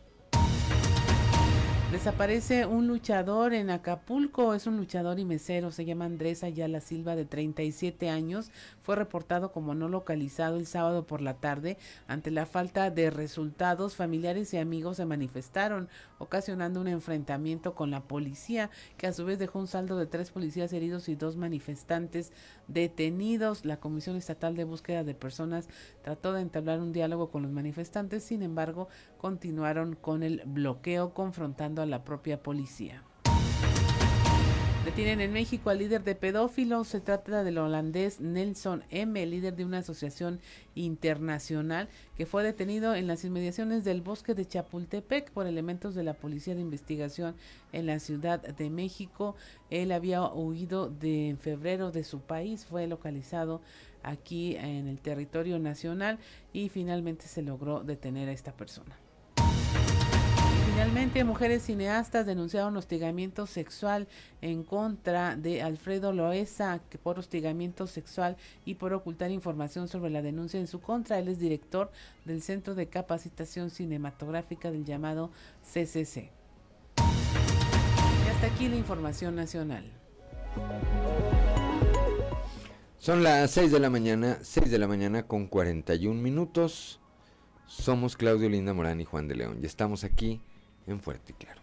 Desaparece un luchador en Acapulco, es un luchador y mesero, se llama Andrés Ayala Silva de 37 años, fue reportado como no localizado el sábado por la tarde ante la falta de resultados, familiares y amigos se manifestaron, ocasionando un enfrentamiento con la policía, que a su vez dejó un saldo de tres policías heridos y dos manifestantes detenidos. La Comisión Estatal de Búsqueda de Personas trató de entablar un diálogo con los manifestantes, sin embargo, continuaron con el bloqueo confrontando a la propia policía. Detienen en México al líder de pedófilos. Se trata del holandés Nelson M., líder de una asociación internacional que fue detenido en las inmediaciones del bosque de Chapultepec por elementos de la Policía de Investigación en la Ciudad de México. Él había huido de en febrero de su país, fue localizado aquí en el territorio nacional y finalmente se logró detener a esta persona. Finalmente, mujeres cineastas denunciaron hostigamiento sexual en contra de Alfredo Loesa por hostigamiento sexual y por ocultar información sobre la denuncia en su contra. Él es director del Centro de Capacitación Cinematográfica del llamado CCC. Y hasta aquí la información nacional. Son las 6 de la mañana, 6 de la mañana con 41 minutos. Somos Claudio Linda Morán y Juan de León y estamos aquí en Fuerte y Claro.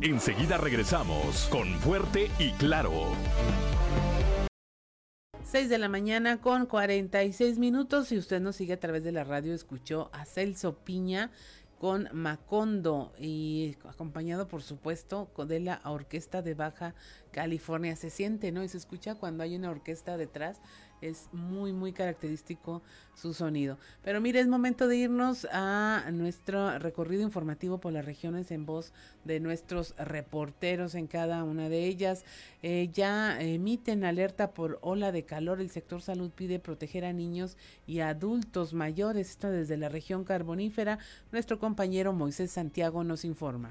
Enseguida regresamos con Fuerte y Claro. 6 de la mañana con 46 minutos. Si usted nos sigue a través de la radio, escuchó a Celso Piña con Macondo y acompañado por supuesto de la Orquesta de Baja California. Se siente, ¿no? Y se escucha cuando hay una orquesta detrás es muy muy característico su sonido. Pero mire, es momento de irnos a nuestro recorrido informativo por las regiones en voz de nuestros reporteros en cada una de ellas. Eh, ya emiten alerta por ola de calor. El sector salud pide proteger a niños y adultos mayores. Esto desde la región carbonífera. Nuestro compañero Moisés Santiago nos informa.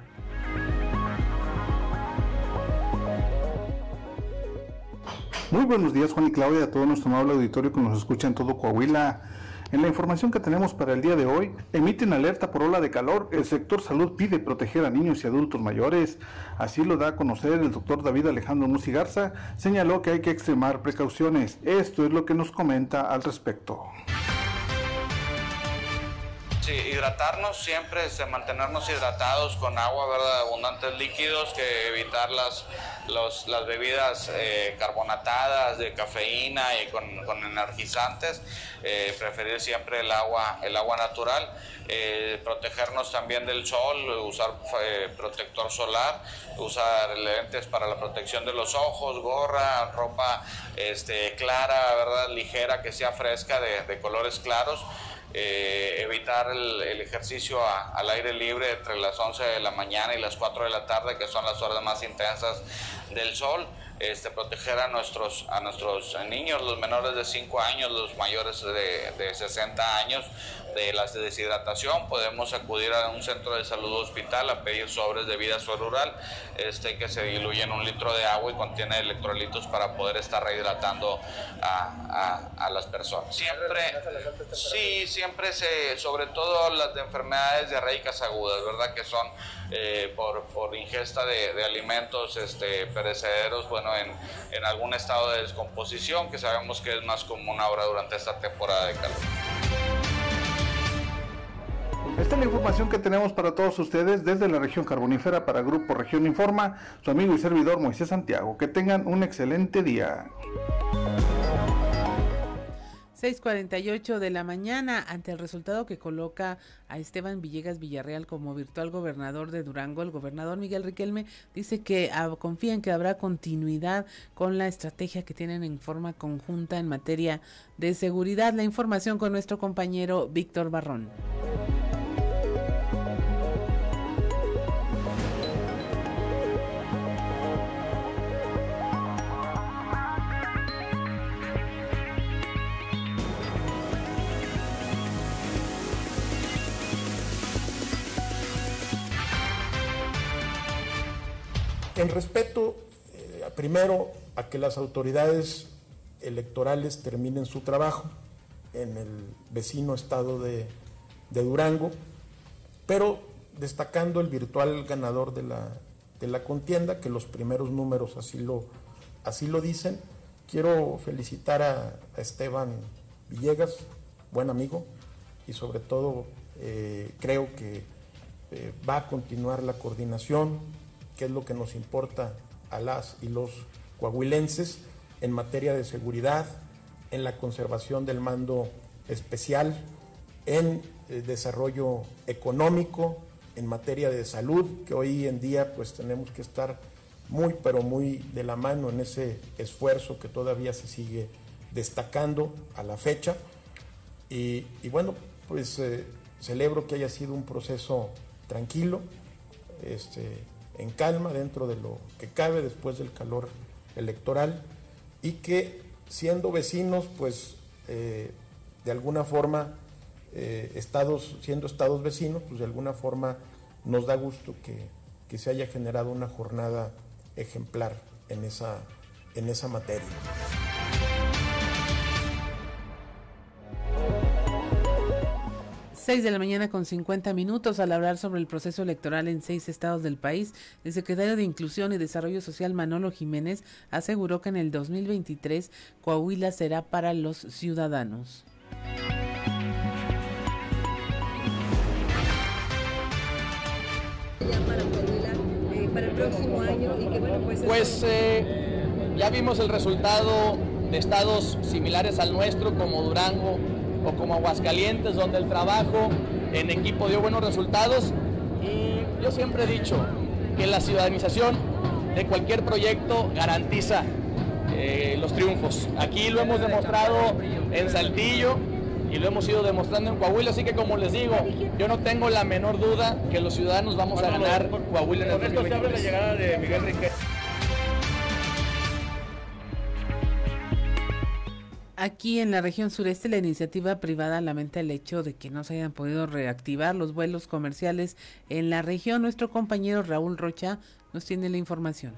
Muy buenos días Juan y Claudia, a todo nuestro amable auditorio que nos escucha en todo Coahuila. En la información que tenemos para el día de hoy, emiten alerta por ola de calor. El sector salud pide proteger a niños y adultos mayores. Así lo da a conocer el doctor David Alejandro Musigarza. Señaló que hay que extremar precauciones. Esto es lo que nos comenta al respecto. Sí, hidratarnos siempre, este, mantenernos hidratados con agua, ¿verdad? Abundantes líquidos, que evitar las, los- las bebidas eh, carbonatadas de cafeína y con, energizantes. Eh, preferir siempre el agua, el agua natural. Eh, protegernos también del sol, usar protector solar, usar lentes para la protección de los ojos, gorra, ropa este, clara, ¿verdad? Ligera, que sea fresca, de colores claros. Eh, evitar el, ejercicio a- al aire libre entre las 11 de la mañana y las 4 de la tarde, que son las horas más intensas del sol. Este, proteger a nuestros, a nuestros niños, los menores de 5 años, los mayores de, de 60 años, de la deshidratación. Podemos acudir a un centro de salud hospital a pedir sobres de vida rural este, que se diluyen en un litro de agua y contiene electrolitos para poder estar rehidratando a, las personas. Siempre, sí, siempre se, sobre todo las de enfermedades diarreicas agudas, ¿verdad? Que son eh, por, por ingesta de, alimentos este, perecederos, bueno, en, en algún estado de descomposición, que sabemos que es más común ahora durante esta temporada de calor. Esta es la información que tenemos para todos ustedes desde la región carbonífera para Grupo Región Informa, su amigo y servidor Moisés Santiago. Que tengan un excelente día. 6:48 de la mañana, ante el resultado que coloca a Esteban Villegas Villarreal como virtual gobernador de Durango, el gobernador Miguel Riquelme dice que ah, confía en que habrá continuidad con la estrategia que tienen en forma conjunta en materia de seguridad. La información con nuestro compañero Víctor Barrón. En respeto, eh, primero, a que las autoridades electorales terminen su trabajo en el vecino estado de, Durango, pero destacando el virtual ganador de la, contienda, que los primeros números así lo, dicen. Quiero felicitar a, a Esteban Villegas, buen amigo, y sobre todo eh, creo que eh, va a continuar la coordinación, que es lo que nos importa a las y los coahuilenses en materia de seguridad, en la conservación del mando especial, en desarrollo económico, en materia de salud, que hoy en día pues tenemos que estar muy pero muy de la mano en ese esfuerzo que todavía se sigue destacando a la fecha. Y, y bueno, pues eh, celebro que haya sido un proceso tranquilo, este, en calma, dentro de lo que cabe después del calor electoral, y que siendo vecinos, pues eh, de alguna forma, eh, estados, siendo estados vecinos, pues de alguna forma nos da gusto que, que se haya generado una jornada ejemplar en esa, en esa materia. 6 de la mañana con 50 minutos al hablar sobre el proceso electoral en seis estados del país, el secretario de Inclusión y Desarrollo Social Manolo Jiménez aseguró que en el 2023 Coahuila será para los ciudadanos. para el próximo año y que bueno pues Pues eh, ya vimos el resultado de estados similares al nuestro como Durango o como Aguascalientes donde el trabajo en equipo dio buenos resultados y yo siempre he dicho que la ciudadanización de cualquier proyecto garantiza eh, los triunfos. Aquí lo hemos demostrado en Saltillo y lo hemos ido demostrando en Coahuila, así que como les digo, yo no tengo la menor duda que los ciudadanos vamos a ganar Coahuila en el Con esto se abre la 2023. llegada de Miguel Riquelme. Aquí en la región sureste, la iniciativa privada lamenta el hecho de que no se hayan podido reactivar los vuelos comerciales en la región. Nuestro compañero Raúl Rocha nos tiene la información.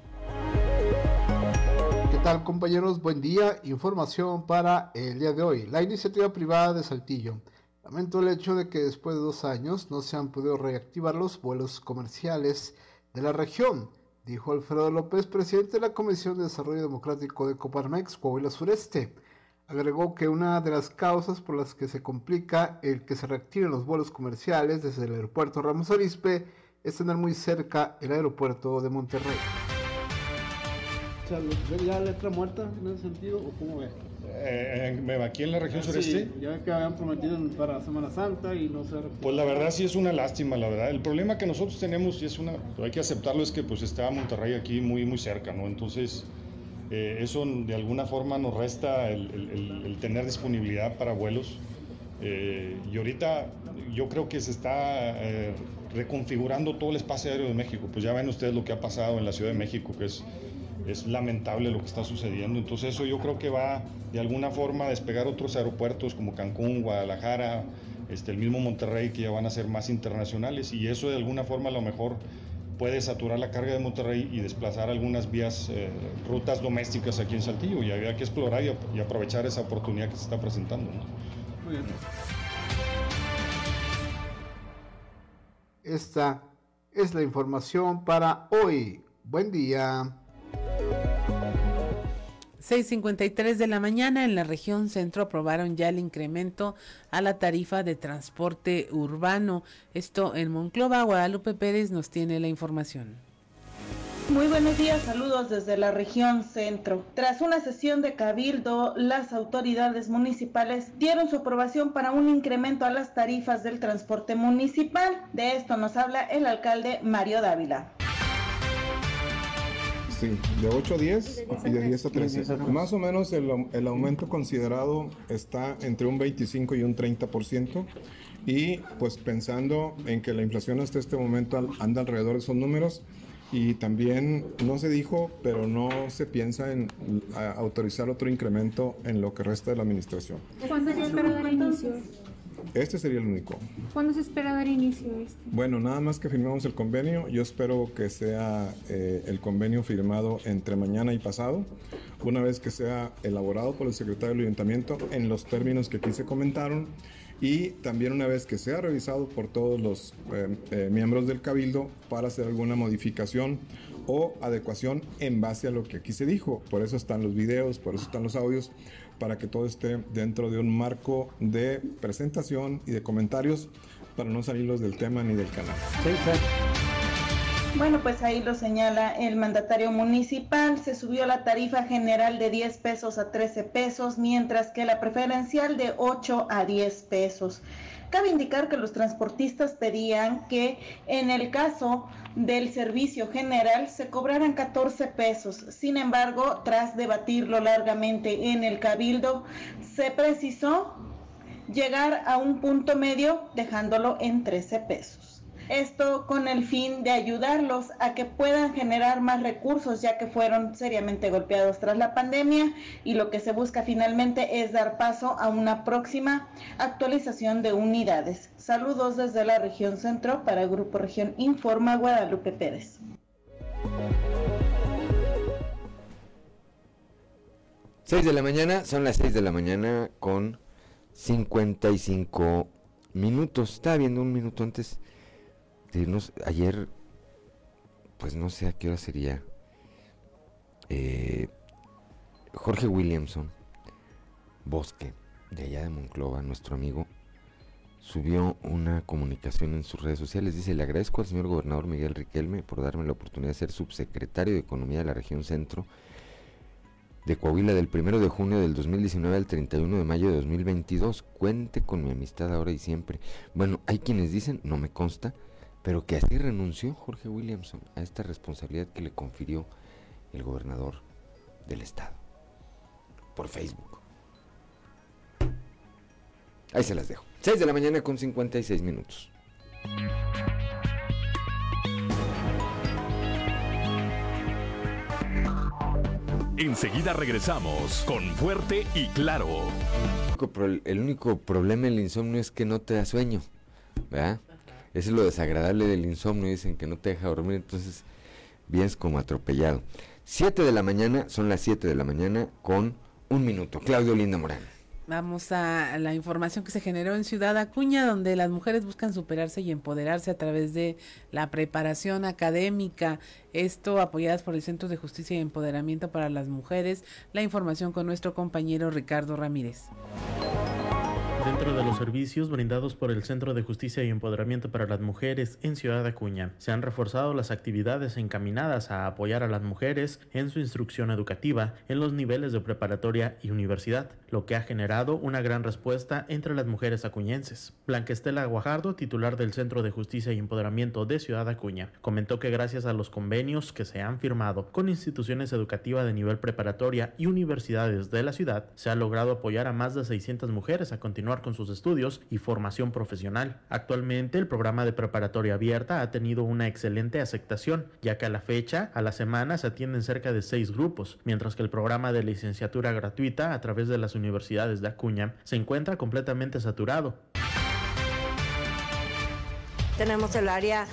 ¿Qué tal compañeros? Buen día. Información para el día de hoy. La iniciativa privada de Saltillo. Lamento el hecho de que después de dos años no se han podido reactivar los vuelos comerciales de la región, dijo Alfredo López, presidente de la Comisión de Desarrollo Democrático de Coparmex, Coahuila Sureste. Agregó que una de las causas por las que se complica el que se reactiven los vuelos comerciales desde el aeropuerto Ramos Arizpe es tener muy cerca el aeropuerto de Monterrey. ¿Ya letra muerta en ese sentido o cómo ve? Eh, aquí en la región sureste. Sí, ya que habían prometido para Semana Santa y no se Pues la verdad sí es una lástima, la verdad. El problema que nosotros tenemos, y es una, hay que aceptarlo, es que pues está Monterrey aquí muy, muy cerca, ¿no? Entonces, eh, eso de alguna forma nos resta el, tener disponibilidad para vuelos. Eh, y ahorita yo creo que se está reconfigurando todo el espacio aéreo de México. Pues ya ven ustedes lo que ha pasado en la Ciudad de México, que es es lamentable lo que está sucediendo. Entonces eso yo creo que va de alguna forma a despegar otros aeropuertos como Cancún, Guadalajara, este, el mismo Monterrey, que ya van a ser más internacionales. Y eso de alguna forma a lo mejor puede saturar la carga de Monterrey y desplazar algunas vías, eh, rutas domésticas aquí en Saltillo. Y había que explorar y, aprovechar esa oportunidad que se está presentando. Muy bien. Esta es la información para hoy. Buen día. 6.53 de la mañana en la región centro aprobaron ya el incremento a la tarifa de transporte urbano. Esto en Monclova, Guadalupe Pérez nos tiene la información. Muy buenos días, saludos desde la región centro. Tras una sesión de cabildo, las autoridades municipales dieron su aprobación para un incremento a las tarifas del transporte municipal. De esto nos habla el alcalde Mario Dávila. Sí, de 8 a 10 y de 10 a 13. Más o menos el, el aumento considerado está entre un 25 y un 30%. Y pues pensando en que la inflación hasta este momento anda alrededor de esos números, y también no se dijo, pero no se piensa en autorizar otro incremento en lo que resta de la administración. ¿Cuándo se espera dar inicio? Este sería el único. ¿Cuándo se espera dar inicio este? Bueno, nada más que firmamos el convenio. Yo espero que sea eh, el convenio firmado entre mañana y pasado. Una vez que sea elaborado por el secretario del ayuntamiento en los términos que aquí se comentaron y también una vez que sea revisado por todos los eh, eh, miembros del cabildo para hacer alguna modificación o adecuación en base a lo que aquí se dijo. Por eso están los videos, por eso están los audios, para que todo esté dentro de un marco de presentación y de comentarios para no salirlos del tema ni del canal. Bueno, pues ahí lo señala el mandatario municipal. Se subió la tarifa general de 10 pesos a 13 pesos, mientras que la preferencial de 8 a 10 pesos. Cabe indicar que los transportistas pedían que en el caso del servicio general se cobraran 14 pesos. Sin embargo, tras debatirlo largamente en el cabildo, se precisó llegar a un punto medio dejándolo en 13 pesos. Esto con el fin de ayudarlos a que puedan generar más recursos ya que fueron seriamente golpeados tras la pandemia y lo que se busca finalmente es dar paso a una próxima actualización de unidades. Saludos desde la región centro para el Grupo Región Informa Guadalupe Pérez. Seis de la mañana, son las 6 de la mañana con 55 minutos. Estaba viendo un minuto antes ayer, pues no sé a qué hora sería, eh, Jorge Williamson, Bosque, de allá de Monclova, nuestro amigo, subió una comunicación en sus redes sociales. Dice, le agradezco al señor gobernador Miguel Riquelme por darme la oportunidad de ser subsecretario de Economía de la región centro de Coahuila del 1 de junio del 2019 al 31 de mayo de 2022. Cuente con mi amistad ahora y siempre. Bueno, hay quienes dicen, no me consta, pero que así renunció Jorge Williamson a esta responsabilidad que le confirió el gobernador del estado por Facebook. Ahí se las dejo. 6 de la mañana con 56 minutos. Enseguida regresamos con Fuerte y Claro. El único problema en el insomnio es que no te da sueño, ¿verdad? Eso es lo desagradable del insomnio, dicen que no te deja dormir, entonces vienes como atropellado. 7 de la mañana, son las 7 de la mañana con un minuto. Claudio Linda Morán. Vamos a la información que se generó en Ciudad Acuña, donde las mujeres buscan superarse y empoderarse a través de la preparación académica. Esto apoyadas por el Centro de Justicia y Empoderamiento para las Mujeres. La información con nuestro compañero Ricardo Ramírez. De los servicios brindados por el Centro de Justicia y Empoderamiento para las Mujeres en Ciudad Acuña, se han reforzado las actividades encaminadas a apoyar a las mujeres en su instrucción educativa en los niveles de preparatoria y universidad, lo que ha generado una gran respuesta entre las mujeres acuñenses. Blanca Estela Guajardo, titular del Centro de Justicia y Empoderamiento de Ciudad Acuña, comentó que gracias a los convenios que se han firmado con instituciones educativas de nivel preparatoria y universidades de la ciudad, se ha logrado apoyar a más de 600 mujeres a continuar con estudios y formación profesional. Actualmente el programa de preparatoria abierta ha tenido una excelente aceptación, ya que a la fecha, a la semana se atienden cerca de seis grupos, mientras que el programa de licenciatura gratuita a través de las universidades de Acuña se encuentra completamente saturado. Tenemos el área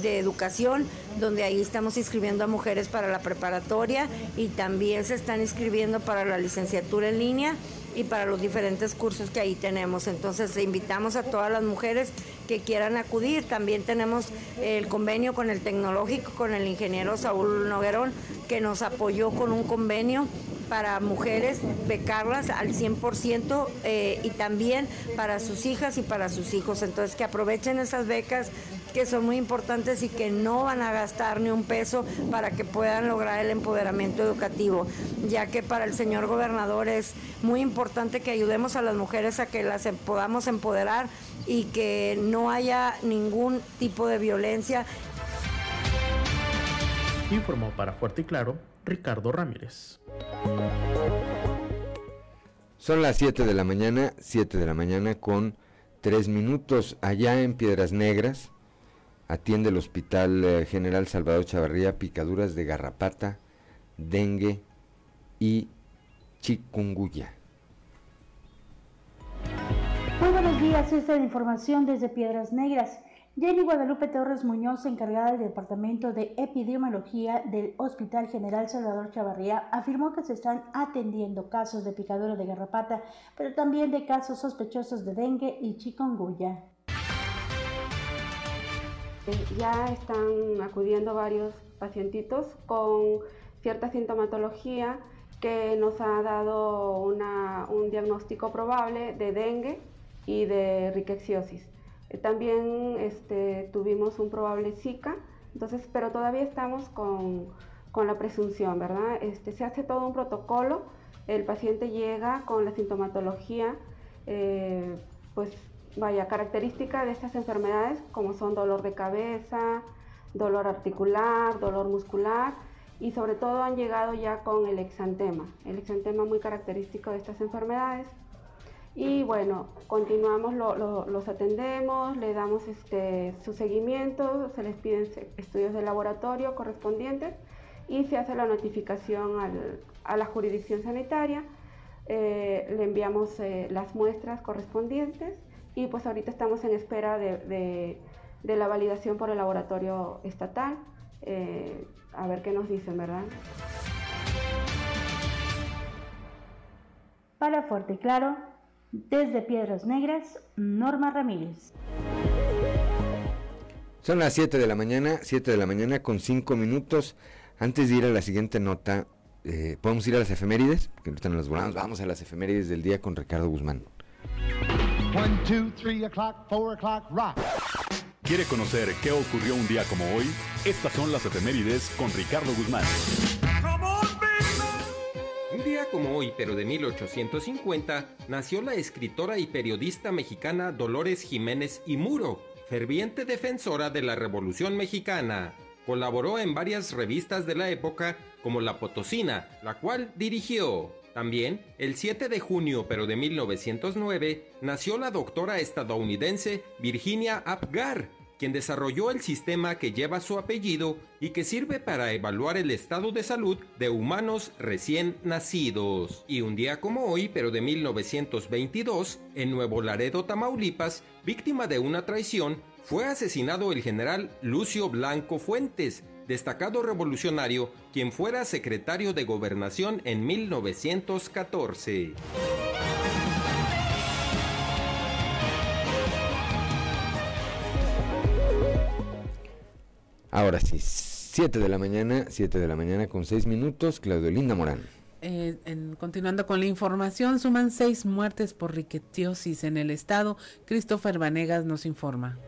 de educación, donde ahí estamos inscribiendo a mujeres para la preparatoria y también se están inscribiendo para la licenciatura en línea y para los diferentes cursos que ahí tenemos. Entonces invitamos a todas las mujeres que quieran acudir. También tenemos el convenio con el tecnológico, con el ingeniero Saúl Noguerón, que nos apoyó con un convenio para mujeres, becarlas al 100% eh, y también para sus hijas y para sus hijos. Entonces que aprovechen esas becas que son muy importantes y que no van a gastar ni un peso para que puedan lograr el empoderamiento educativo, ya que para el señor gobernador es muy importante que ayudemos a las mujeres a que las em, podamos empoderar y que no haya ningún tipo de violencia. Informó para Fuerte y Claro Ricardo Ramírez. Son las 7 de la mañana, 7 de la mañana con 3 minutos allá en Piedras Negras. Atiende el Hospital eh, General Salvador Chavarría picaduras de garrapata, dengue y chikungunya. Muy buenos días, esta es la información desde Piedras Negras. Jenny Guadalupe Torres Muñoz, encargada del Departamento de Epidemiología del Hospital General Salvador Chavarría, afirmó que se están atendiendo casos de picadura de garrapata, pero también de casos sospechosos de dengue y chikungunya. Ya están acudiendo varios pacientitos con cierta sintomatología que nos ha dado un diagnóstico probable de dengue y de riqueciosis. Eh, también este, tuvimos un probable Zika, entonces, pero todavía estamos con, la presunción, ¿verdad? Este, se hace todo un protocolo, el paciente llega con la sintomatología, eh, pues vaya, característica de estas enfermedades como son dolor de cabeza, dolor articular, dolor muscular y sobre todo han llegado ya con el exantema, el exantema muy característico de estas enfermedades. Y bueno, continuamos, los atendemos, le damos este, su seguimiento, se les piden estudios de laboratorio correspondientes y se hace la notificación a la jurisdicción sanitaria. Eh, le enviamos eh, las muestras correspondientes y pues ahorita estamos en espera de, la validación por el laboratorio estatal. Eh, a ver qué nos dicen, ¿verdad? Para Fuerte y Claro, desde Piedras Negras, Norma Ramírez. Son las 7 de la mañana, 7 de la mañana con 5 minutos. Antes de ir a la siguiente nota, eh, ¿podemos ir a las efemérides? Que no están las volamos. Vamos a las efemérides del día con Ricardo Guzmán. ¿Quiere conocer qué ocurrió un día como hoy? Estas son las efemérides con Ricardo Guzmán. Un día como hoy, pero de 1850, nació la escritora y periodista mexicana Dolores Jiménez y Muro, ferviente defensora de la Revolución Mexicana. Colaboró en varias revistas de la época como La Potosina, la cual dirigió. También, el 7 de junio pero de 1909, nació la doctora estadounidense Virginia Apgar, quien desarrolló el sistema que lleva su apellido y que sirve para evaluar el estado de salud de humanos recién nacidos. Y un día como hoy, pero de 1922, en Nuevo Laredo, Tamaulipas, víctima de una traición, fue asesinado el general Lucio Blanco Fuentes, destacado revolucionario, quien fuera secretario de Gobernación en 1914. Ahora sí, 7 de la mañana, 7 de la mañana con 6 minutos, Claudio Linda Morán. Eh, en, continuando con la información, suman seis muertes por riquetiosis en el estado. Christopher Vanegas nos informa.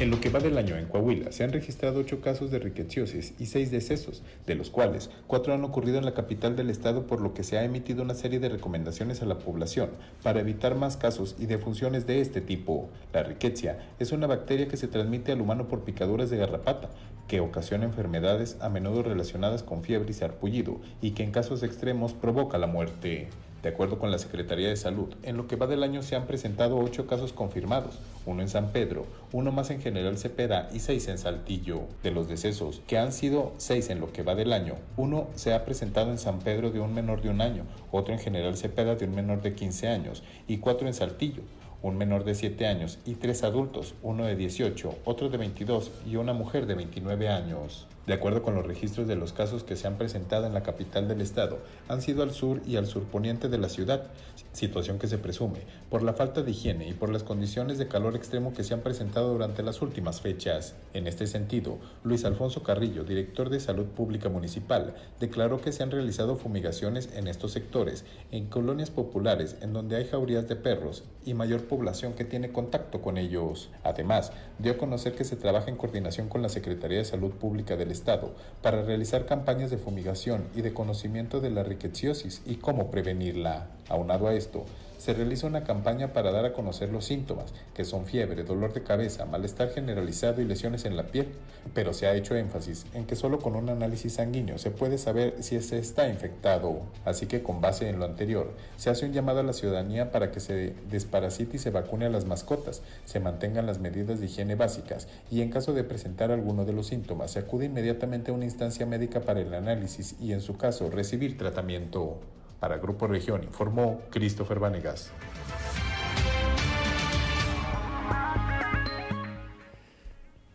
En lo que va del año en Coahuila se han registrado ocho casos de riquetiosis y seis decesos, de los cuales cuatro han ocurrido en la capital del estado, por lo que se ha emitido una serie de recomendaciones a la población para evitar más casos y defunciones de este tipo. La riquecia es una bacteria que se transmite al humano por picaduras de garrapata, que ocasiona enfermedades a menudo relacionadas con fiebre y sarpullido y que en casos extremos provoca la muerte. De acuerdo con la Secretaría de Salud, en lo que va del año se han presentado ocho casos confirmados, uno en San Pedro, uno más en General Cepeda y seis en Saltillo. De los decesos, que han sido seis en lo que va del año, uno se ha presentado en San Pedro de un menor de un año, otro en General Cepeda de un menor de 15 años y cuatro en Saltillo un menor de 7 años y tres adultos, uno de 18, otro de 22 y una mujer de 29 años. De acuerdo con los registros de los casos que se han presentado en la capital del estado, han sido al sur y al surponiente de la ciudad, situación que se presume por la falta de higiene y por las condiciones de calor extremo que se han presentado durante las últimas fechas. En este sentido, Luis Alfonso Carrillo, director de Salud Pública Municipal, declaró que se han realizado fumigaciones en estos sectores, en colonias populares en donde hay jaurías de perros y mayor población que tiene contacto con ellos. Además, dio a conocer que se trabaja en coordinación con la Secretaría de Salud Pública del Estado para realizar campañas de fumigación y de conocimiento de la riqueciosis y cómo prevenirla. Aunado a esto, se realiza una campaña para dar a conocer los síntomas, que son fiebre, dolor de cabeza, malestar generalizado y lesiones en la piel, pero se ha hecho énfasis en que solo con un análisis sanguíneo se puede saber si se está infectado. Así que con base en lo anterior, se hace un llamado a la ciudadanía para que se desparasite y se vacune a las mascotas, se mantengan las medidas de higiene básicas y en caso de presentar alguno de los síntomas se acude inmediatamente a una instancia médica para el análisis y en su caso recibir tratamiento. Para Grupo Región informó Christopher Vanegas.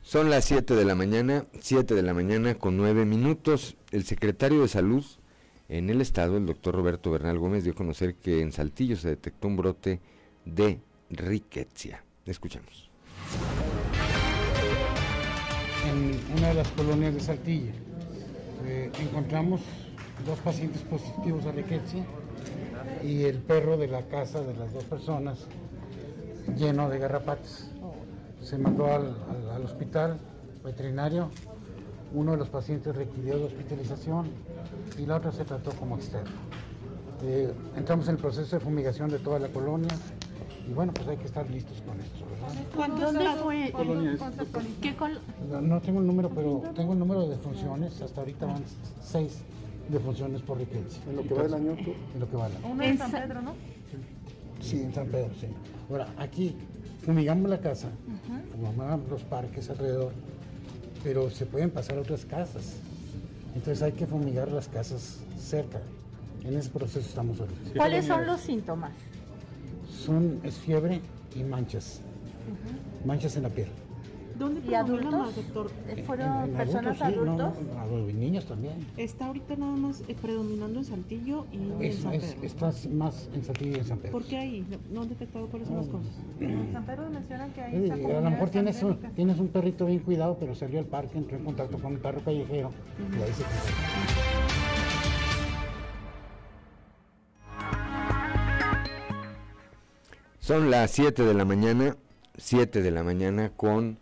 Son las 7 de la mañana, 7 de la mañana con 9 minutos. El secretario de Salud en el estado, el doctor Roberto Bernal Gómez, dio a conocer que en Saltillo se detectó un brote de riqueza. Escuchamos. En una de las colonias de Saltillo eh, encontramos dos pacientes positivos a riqueza y el perro de la casa de las dos personas lleno de garrapatas. Se mandó al, hospital veterinario, uno de los pacientes requirió de hospitalización y la otra se trató como externo. Eh, entramos en el proceso de fumigación de toda la colonia y bueno, pues hay que estar listos con esto, ¿Dónde fue? ¿Qué no, tengo el número, pero tengo el número de funciones, hasta ahorita van seis de funciones por riqueza. ¿En lo que va el año? En lo que va el año. Uno en San Pedro, ¿no? Sí, en San Pedro, sí. Ahora, aquí fumigamos la casa, fumigamos los parques alrededor, pero se pueden pasar a otras casas. Entonces hay que fumigar las casas cerca. En ese proceso estamos ahorita. ¿Cuáles son los síntomas? Son, es fiebre y manchas. Manchas en la piel. ¿Dónde ¿Y adultos? más, doctor? ¿Fueron personas adultos? No, niños también. ¿Está ahorita nada más eh, predominando en Saltillo y en San Pedro? está más en Saltillo y en San Pedro. ¿Por qué ahí? ¿No han detectado cuáles son las cosas? En San Pedro mencionan que ahí sí, A lo mejor tienes un, tienes un perrito bien cuidado, pero salió al parque, entró en contacto con un perro callejero y ahí se Son las 7 de la mañana, 7 de la mañana con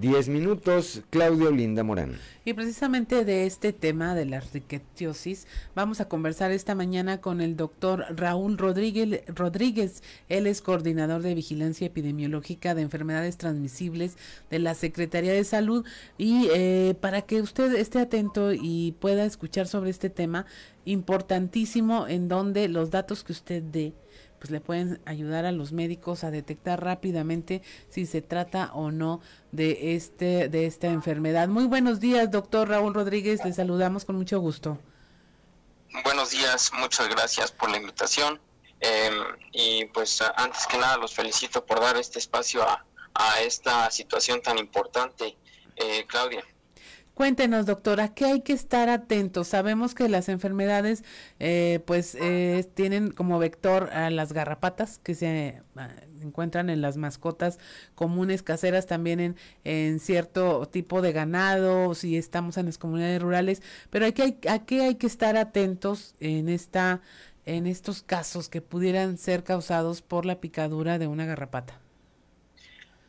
10 minutos, Claudio Linda Morán. Y precisamente de este tema de la riquetiosis vamos a conversar esta mañana con el doctor Raúl Rodríguez, Rodríguez. Él es coordinador de vigilancia epidemiológica de enfermedades transmisibles de la Secretaría de Salud. Y eh, para que usted esté atento y pueda escuchar sobre este tema importantísimo en donde los datos que usted dé pues le pueden ayudar a los médicos a detectar rápidamente si se trata o no de este de esta enfermedad. Muy buenos días, doctor Raúl Rodríguez, le saludamos con mucho gusto. Buenos días, muchas gracias por la invitación. Em, y pues antes que nada los felicito por dar este espacio a, a esta situación tan importante, eh, Claudia. Cuéntenos, doctora, ¿qué hay que estar atentos? Sabemos que las enfermedades, eh, pues, eh, tienen como vector a las garrapatas que se ah, encuentran en las mascotas comunes caseras, también en, en cierto tipo de ganado, si estamos en las comunidades rurales, pero hay que, ¿a qué hay que estar atentos en esta en estos casos que pudieran ser causados por la picadura de una garrapata?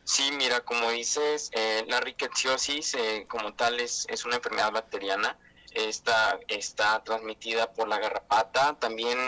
Sí, mira, como dices, eh, la rickettsiosis eh, como tal es, es una enfermedad bacteriana. Esta está transmitida por la garrapata, también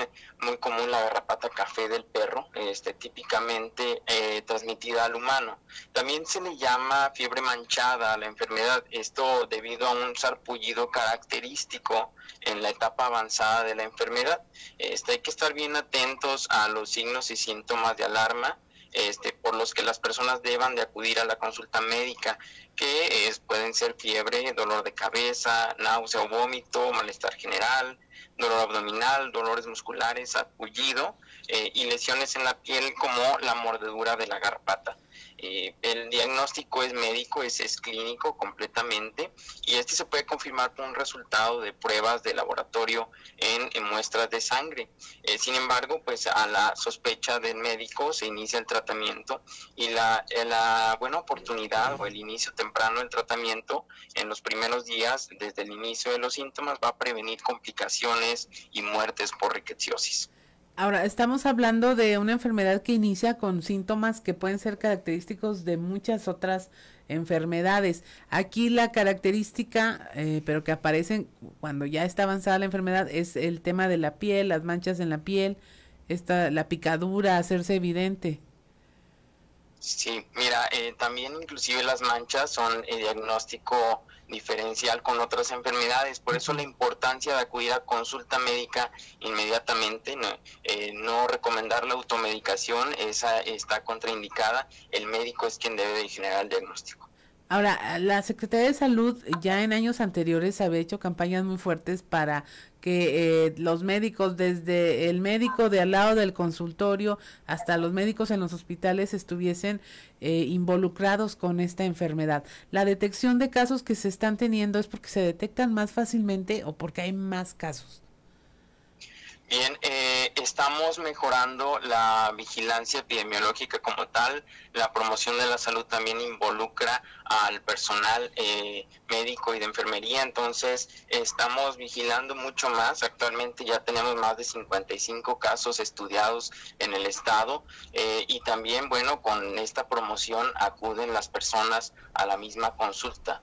muy común la garrapata café del perro, este, típicamente eh, transmitida al humano. También se le llama fiebre manchada a la enfermedad, esto debido a un sarpullido característico en la etapa avanzada de la enfermedad. Este, hay que estar bien atentos a los signos y síntomas de alarma este, por los que las personas deban de acudir a la consulta médica, que es, pueden ser fiebre, dolor de cabeza, náusea o vómito, malestar general, dolor abdominal, dolores musculares, apullido eh, y lesiones en la piel como la mordedura de la garrapata. Eh, el diagnóstico es médico, es, es, clínico completamente y este se puede confirmar por un resultado de pruebas de laboratorio en, muestras de sangre. Eh, sin embargo, pues a la sospecha del médico se inicia el tratamiento y la, la buena oportunidad o el inicio temprano del tratamiento en los primeros días desde el inicio de los síntomas va a prevenir complicaciones y muertes por riqueciosis. Ahora, estamos hablando de una enfermedad que inicia con síntomas que pueden ser característicos de muchas otras enfermedades. Aquí la característica, eh, pero que aparecen cuando ya está avanzada la enfermedad, es el tema de la piel, las manchas en la piel, esta, la picadura, hacerse evidente. Sí, mira, eh, también inclusive las manchas son el diagnóstico diferencial con otras enfermedades. Por eso la importancia de acudir a consulta médica inmediatamente, no, eh, no recomendar la automedicación, esa está contraindicada. El médico es quien debe de generar el diagnóstico. Ahora, la Secretaría de Salud ya en años anteriores había hecho campañas muy fuertes para que eh, los médicos, desde el médico de al lado del consultorio hasta los médicos en los hospitales estuviesen eh, involucrados con esta enfermedad. La detección de casos que se están teniendo es porque se detectan más fácilmente o porque hay más casos. Bien, eh, estamos mejorando la vigilancia epidemiológica como tal. La promoción de la salud también involucra al personal eh, médico y de enfermería, entonces estamos vigilando mucho más. Actualmente ya tenemos más de 55 casos estudiados en el estado eh, y también, bueno, con esta promoción acuden las personas a la misma consulta.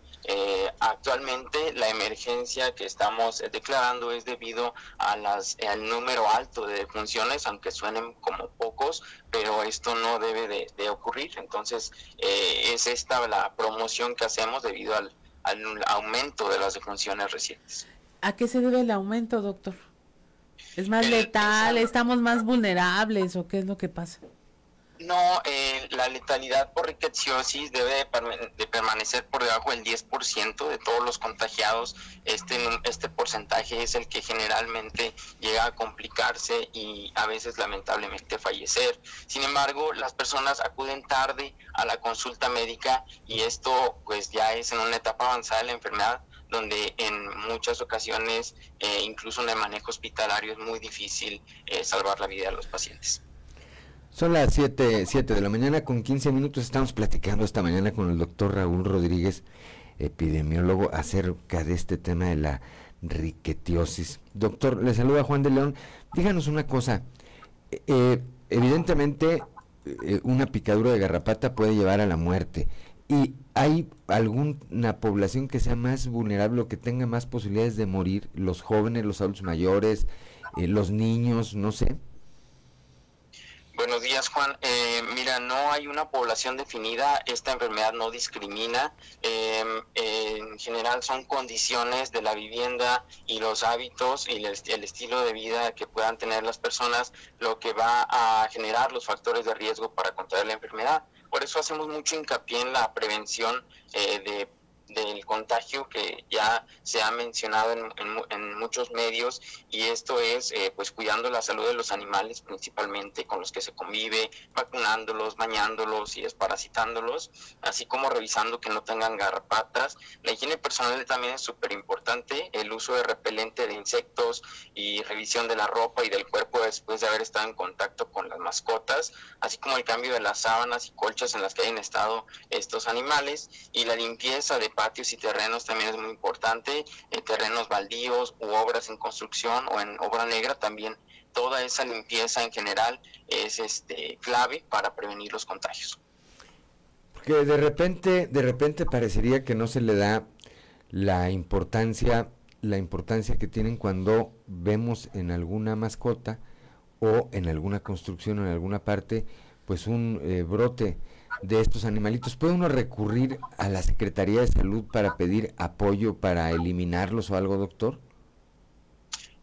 Actualmente la emergencia que estamos declarando es debido a las, al número alto de funciones, aunque suenen como pocos, pero esto no debe de, ocurrir. Entonces, eh, es esta la promoción que hacemos debido al, aumento de las defunciones recientes. ¿A qué se debe el aumento, doctor? ¿Es más letal? ¿Estamos más vulnerables o qué es lo que pasa? No, eh, la letalidad por rickettsiosis debe de, permanecer por debajo del 10% de todos los contagiados. Este, este porcentaje es el que generalmente llega a complicarse y a veces lamentablemente fallecer. Sin embargo, las personas acuden tarde a la consulta médica y esto pues ya es en una etapa avanzada de la enfermedad donde en muchas ocasiones, eh, incluso en el manejo hospitalario, es muy difícil eh, salvar la vida de los pacientes. Son las 7, de la mañana con 15 minutos. Estamos platicando esta mañana con el doctor Raúl Rodríguez, epidemiólogo, acerca de este tema de la riquetiosis. Doctor, le saluda Juan de León. Díganos una cosa. Eh, evidentemente, eh, una picadura de garrapata puede llevar a la muerte. ¿Y hay alguna población que sea más vulnerable o que tenga más posibilidades de morir? ¿Los jóvenes, los adultos mayores, eh, los niños, no sé? Buenos días, Juan. Eh, mira, no hay una población definida. Esta enfermedad no discrimina. Em, en general son condiciones de la vivienda y los hábitos y el, estilo de vida que puedan tener las personas lo que va a generar los factores de riesgo para contraer la enfermedad. Por eso hacemos mucho hincapié en la prevención eh, de del contagio que ya se ha mencionado en, en, muchos medios y esto es eh, pues cuidando la salud de los animales principalmente con los que se convive, vacunándolos, bañándolos y desparasitándolos, así como revisando que no tengan garrapatas. La higiene personal también es súper importante, el uso de repelente de insectos y revisión de la ropa y del cuerpo después de haber estado en contacto con las mascotas, así como el cambio de las sábanas y colchas en las que hayan estado estos animales y la limpieza de patios y terrenos también es muy importante, en terrenos baldíos u obras en construcción o en obra negra también toda esa limpieza en general es este clave para prevenir los contagios. Porque de repente, de repente parecería que no se le da la importancia, la importancia que tienen cuando vemos en alguna mascota o en alguna construcción o en alguna parte, pues un eh, brote de estos animalitos. ¿Puede uno recurrir a la Secretaría de Salud para pedir apoyo para eliminarlos o algo, doctor?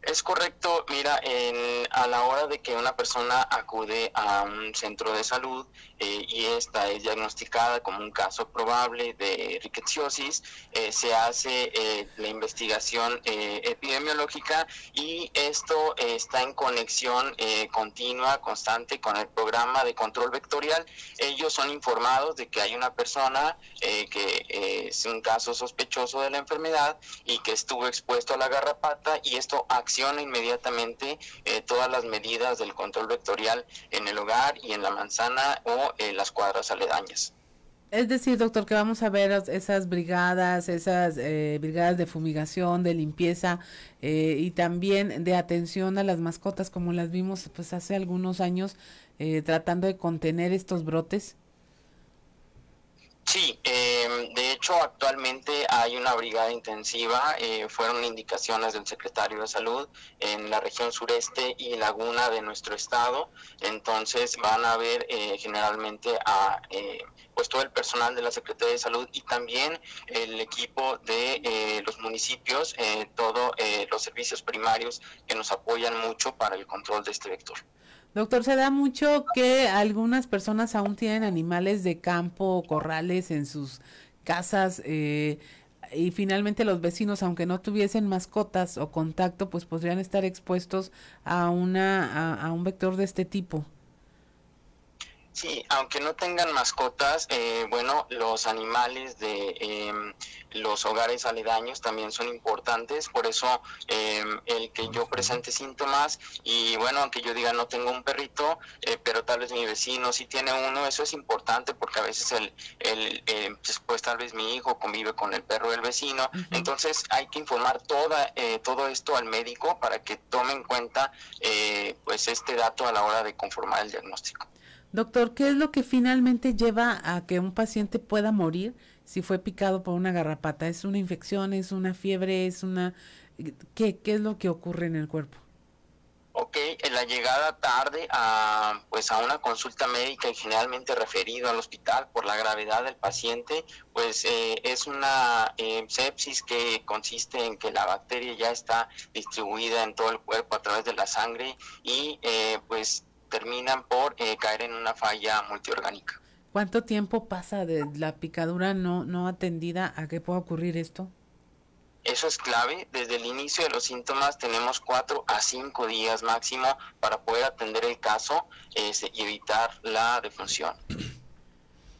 Es correcto, mira, en, a la hora de que una persona acude a un centro de salud eh, y esta es diagnosticada como un caso probable de rickettsiosis, eh, se hace eh, la investigación epidemiológica y esto está en conexión continua, constante con el programa de control vectorial. Ellos son informados de que hay una persona que es un caso sospechoso de la enfermedad y que estuvo expuesto a la garrapata y esto acciona inmediatamente todas las medidas del control vectorial en el hogar y en la manzana o en las cuadras aledañas. Es decir, doctor, que vamos a ver esas brigadas, esas eh, brigadas de fumigación, de limpieza eh, y también de atención a las mascotas, como las vimos pues hace algunos años, eh, tratando de contener estos brotes. Sí, de actualmente hay una brigada intensiva, eh, fueron indicaciones del secretario de salud en la región sureste y laguna de nuestro estado, entonces van a ver eh, generalmente a eh, pues todo el personal de la Secretaría de Salud y también el equipo de los municipios, todos los servicios primarios que nos apoyan mucho para el control de este vector. Doctor, se da mucho que algunas personas aún tienen animales de campo, corrales en sus casas eh, y finalmente los vecinos, aunque no tuviesen mascotas o contacto, pues podrían estar expuestos a una a un vector de este tipo. Sí, aunque no tengan mascotas, eh, bueno, los animales de em, los hogares aledaños también son importantes, por eso em, el que yo presente síntomas y bueno, aunque yo diga no tengo un perrito, eh, pero tal vez mi vecino sí tiene uno, eso es importante porque a veces el, el eh, pues tal vez mi hijo convive con el perro del vecino, entonces hay que informar toda, todo esto al médico para que tome en cuenta pues este dato a la hora de conformar el diagnóstico. Doctor, ¿qué es lo que finalmente lleva a que un paciente pueda morir si fue picado por una garrapata? ¿Es una infección? ¿Es una fiebre? ¿Es una... ¿Qué, qué es lo que ocurre en el cuerpo? Ok, en la llegada tarde a, pues a una consulta médica y generalmente referido al hospital por la gravedad del paciente, pues eh, es una eh, sepsis que consiste en que la bacteria ya está distribuida en todo el cuerpo a través de la sangre y eh, pues terminan por eh, caer en una falla multiorgánica. ¿Cuánto tiempo pasa de la picadura no, no atendida a que pueda ocurrir esto? Eso es clave. Desde el inicio de los síntomas tenemos cuatro a cinco días máximo para poder atender el caso este, y evitar la defunción.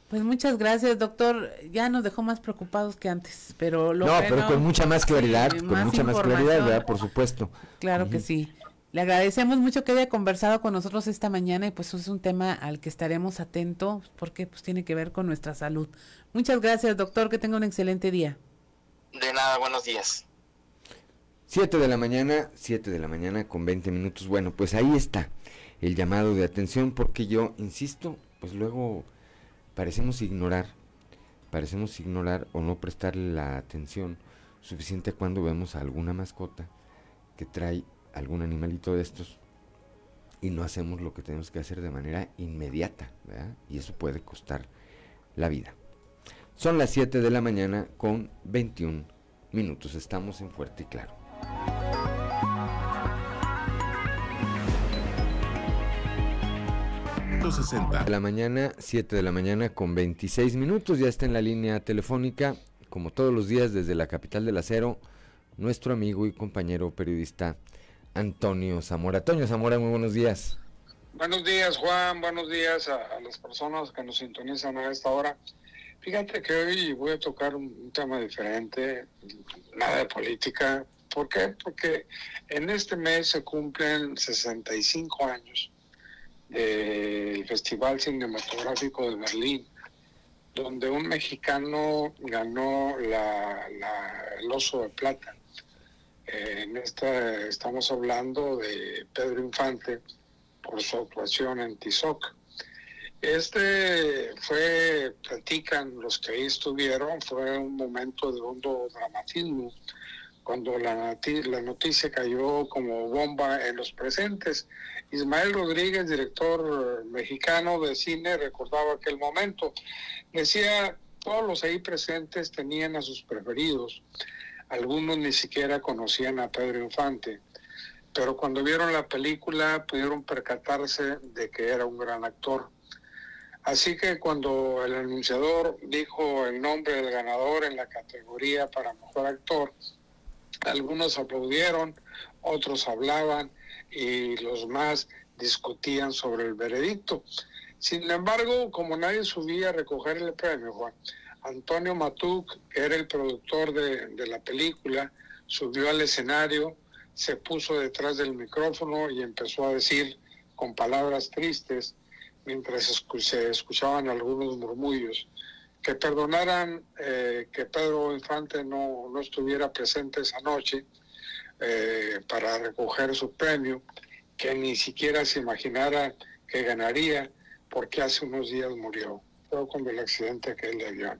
Pues muchas gracias, doctor. Ya nos dejó más preocupados que antes, pero lo No, pero con mucha más claridad, con mucha más claridad, ¿verdad? Por supuesto. Claro que sí. Le agradecemos mucho que haya conversado con nosotros esta mañana y pues es un tema al que estaremos atentos porque pues tiene que ver con nuestra salud. Muchas gracias, doctor, que tenga un excelente día. De nada, buenos días. Siete de la mañana, siete de la mañana con 20 minutos. Bueno, pues ahí está el llamado de atención porque yo insisto, pues luego parecemos ignorar, parecemos ignorar o no prestarle la atención suficiente cuando vemos a alguna mascota que trae algún animalito de estos y no hacemos lo que tenemos que hacer de manera inmediata, ¿verdad? Y eso puede costar la vida. Son las 7 de la mañana con 21 minutos. Estamos en Fuerte y Claro. De la mañana, 7 de la mañana con 26 minutos. Ya está en la línea telefónica como todos los días desde la capital del acero, nuestro amigo y compañero periodista Antonio Zamora. Antonio Zamora, muy buenos días. Buenos días, Juan. Buenos días a, las personas que nos sintonizan a esta hora. Fíjate que hoy voy a tocar un, tema diferente, nada de política. ¿Por qué? Porque en este mes se cumplen 65 años del Festival Cinematográfico de Berlín, donde un mexicano ganó la, el oso de plata. En esta estamos hablando de Pedro Infante, por su actuación en Tizoc. Este fue, platican los que ahí estuvieron, fue un momento de hondo dramatismo, cuando la, la noticia cayó como bomba en los presentes. Ismael Rodríguez, director mexicano de cine, recordaba aquel momento. Decía, todos los ahí presentes tenían a sus preferidos, algunos ni siquiera conocían a Pedro Infante pero cuando vieron la película pudieron percatarse de que era un gran actor. Así que cuando el anunciador dijo el nombre del ganador en la categoría para mejor actor, algunos aplaudieron, otros hablaban y los más discutían sobre el veredicto. Sin embargo, como nadie subía a recoger el premio, Juan, Antonio Matuk, que era el productor de, la película, subió al escenario, se puso detrás del micrófono y empezó a decir con palabras tristes, mientras se escuchaban algunos murmullos, que perdonaran eh, que Pedro Infante no, no, estuviera presente esa noche eh, para recoger su premio, que ni siquiera se imaginara que ganaría porque hace unos días murió, con el accidente que él le dio.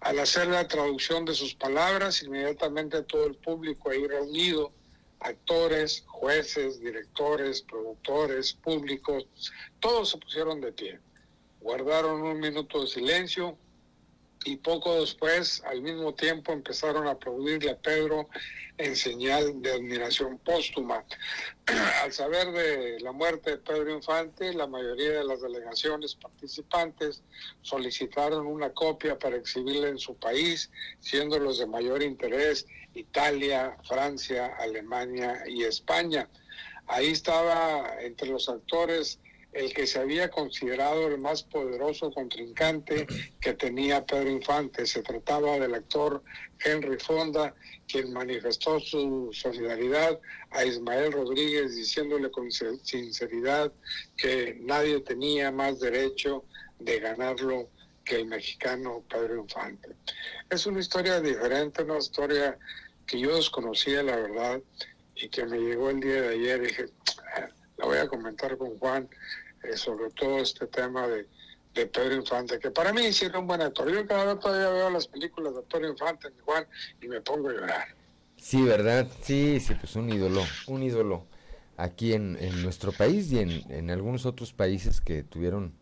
Al hacer la traducción de sus palabras, inmediatamente todo el público ahí reunido actores, jueces, directores, productores, públicos, todos se pusieron de pie. Guardaron un minuto de silencio y poco después, al mismo tiempo, empezaron a aplaudirle a Pedro en señal de admiración póstuma. al saber de la muerte de Pedro Infante, la mayoría de las delegaciones participantes solicitaron una copia para exhibirla en su país, siendo los de mayor interés Italia, Francia, Alemania y España. Ahí estaba entre los actores el que se había considerado el más poderoso contrincante que tenía Pedro Infante. Se trataba del actor Henry Fonda, quien manifestó su solidaridad a Ismael Rodríguez diciéndole con sinceridad que nadie tenía más derecho de ganarlo que el mexicano Pedro Infante. Es una historia diferente, una historia que yo desconocía la verdad y que me llegó el día de ayer dije, ah, la voy a comentar con Juan eh, sobre todo este tema de, de, Pedro Infante, que para mí hicieron un buen actor. Yo cada vez todavía veo las películas de Pedro Infante, Juan, y me pongo a llorar. Sí, ¿verdad? Sí, sí, pues un ídolo, un ídolo aquí en, en nuestro país y en, en, algunos otros países que tuvieron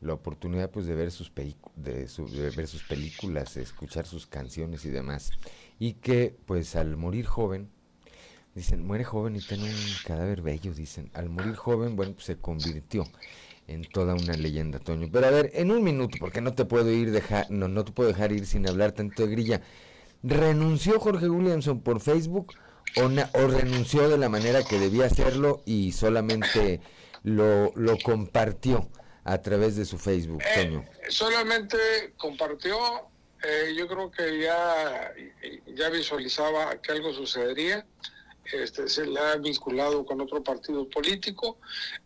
la oportunidad pues de ver sus de, de ver sus películas, escuchar sus canciones y demás y que pues al morir joven, dicen, muere joven y tiene un cadáver bello, dicen, al morir joven, bueno, pues se convirtió en toda una leyenda, Toño. Pero a ver, en un minuto, porque no te puedo ir dejar, no, no te puedo dejar ir sin hablar tanto de grilla. ¿Renunció Jorge Williamson por Facebook o, o renunció de la manera que debía hacerlo y solamente lo, lo compartió a través de su Facebook, eh, Toño? solamente compartió eh, yo creo que ya, ya visualizaba que algo sucedería. Este, se le ha vinculado con otro partido político.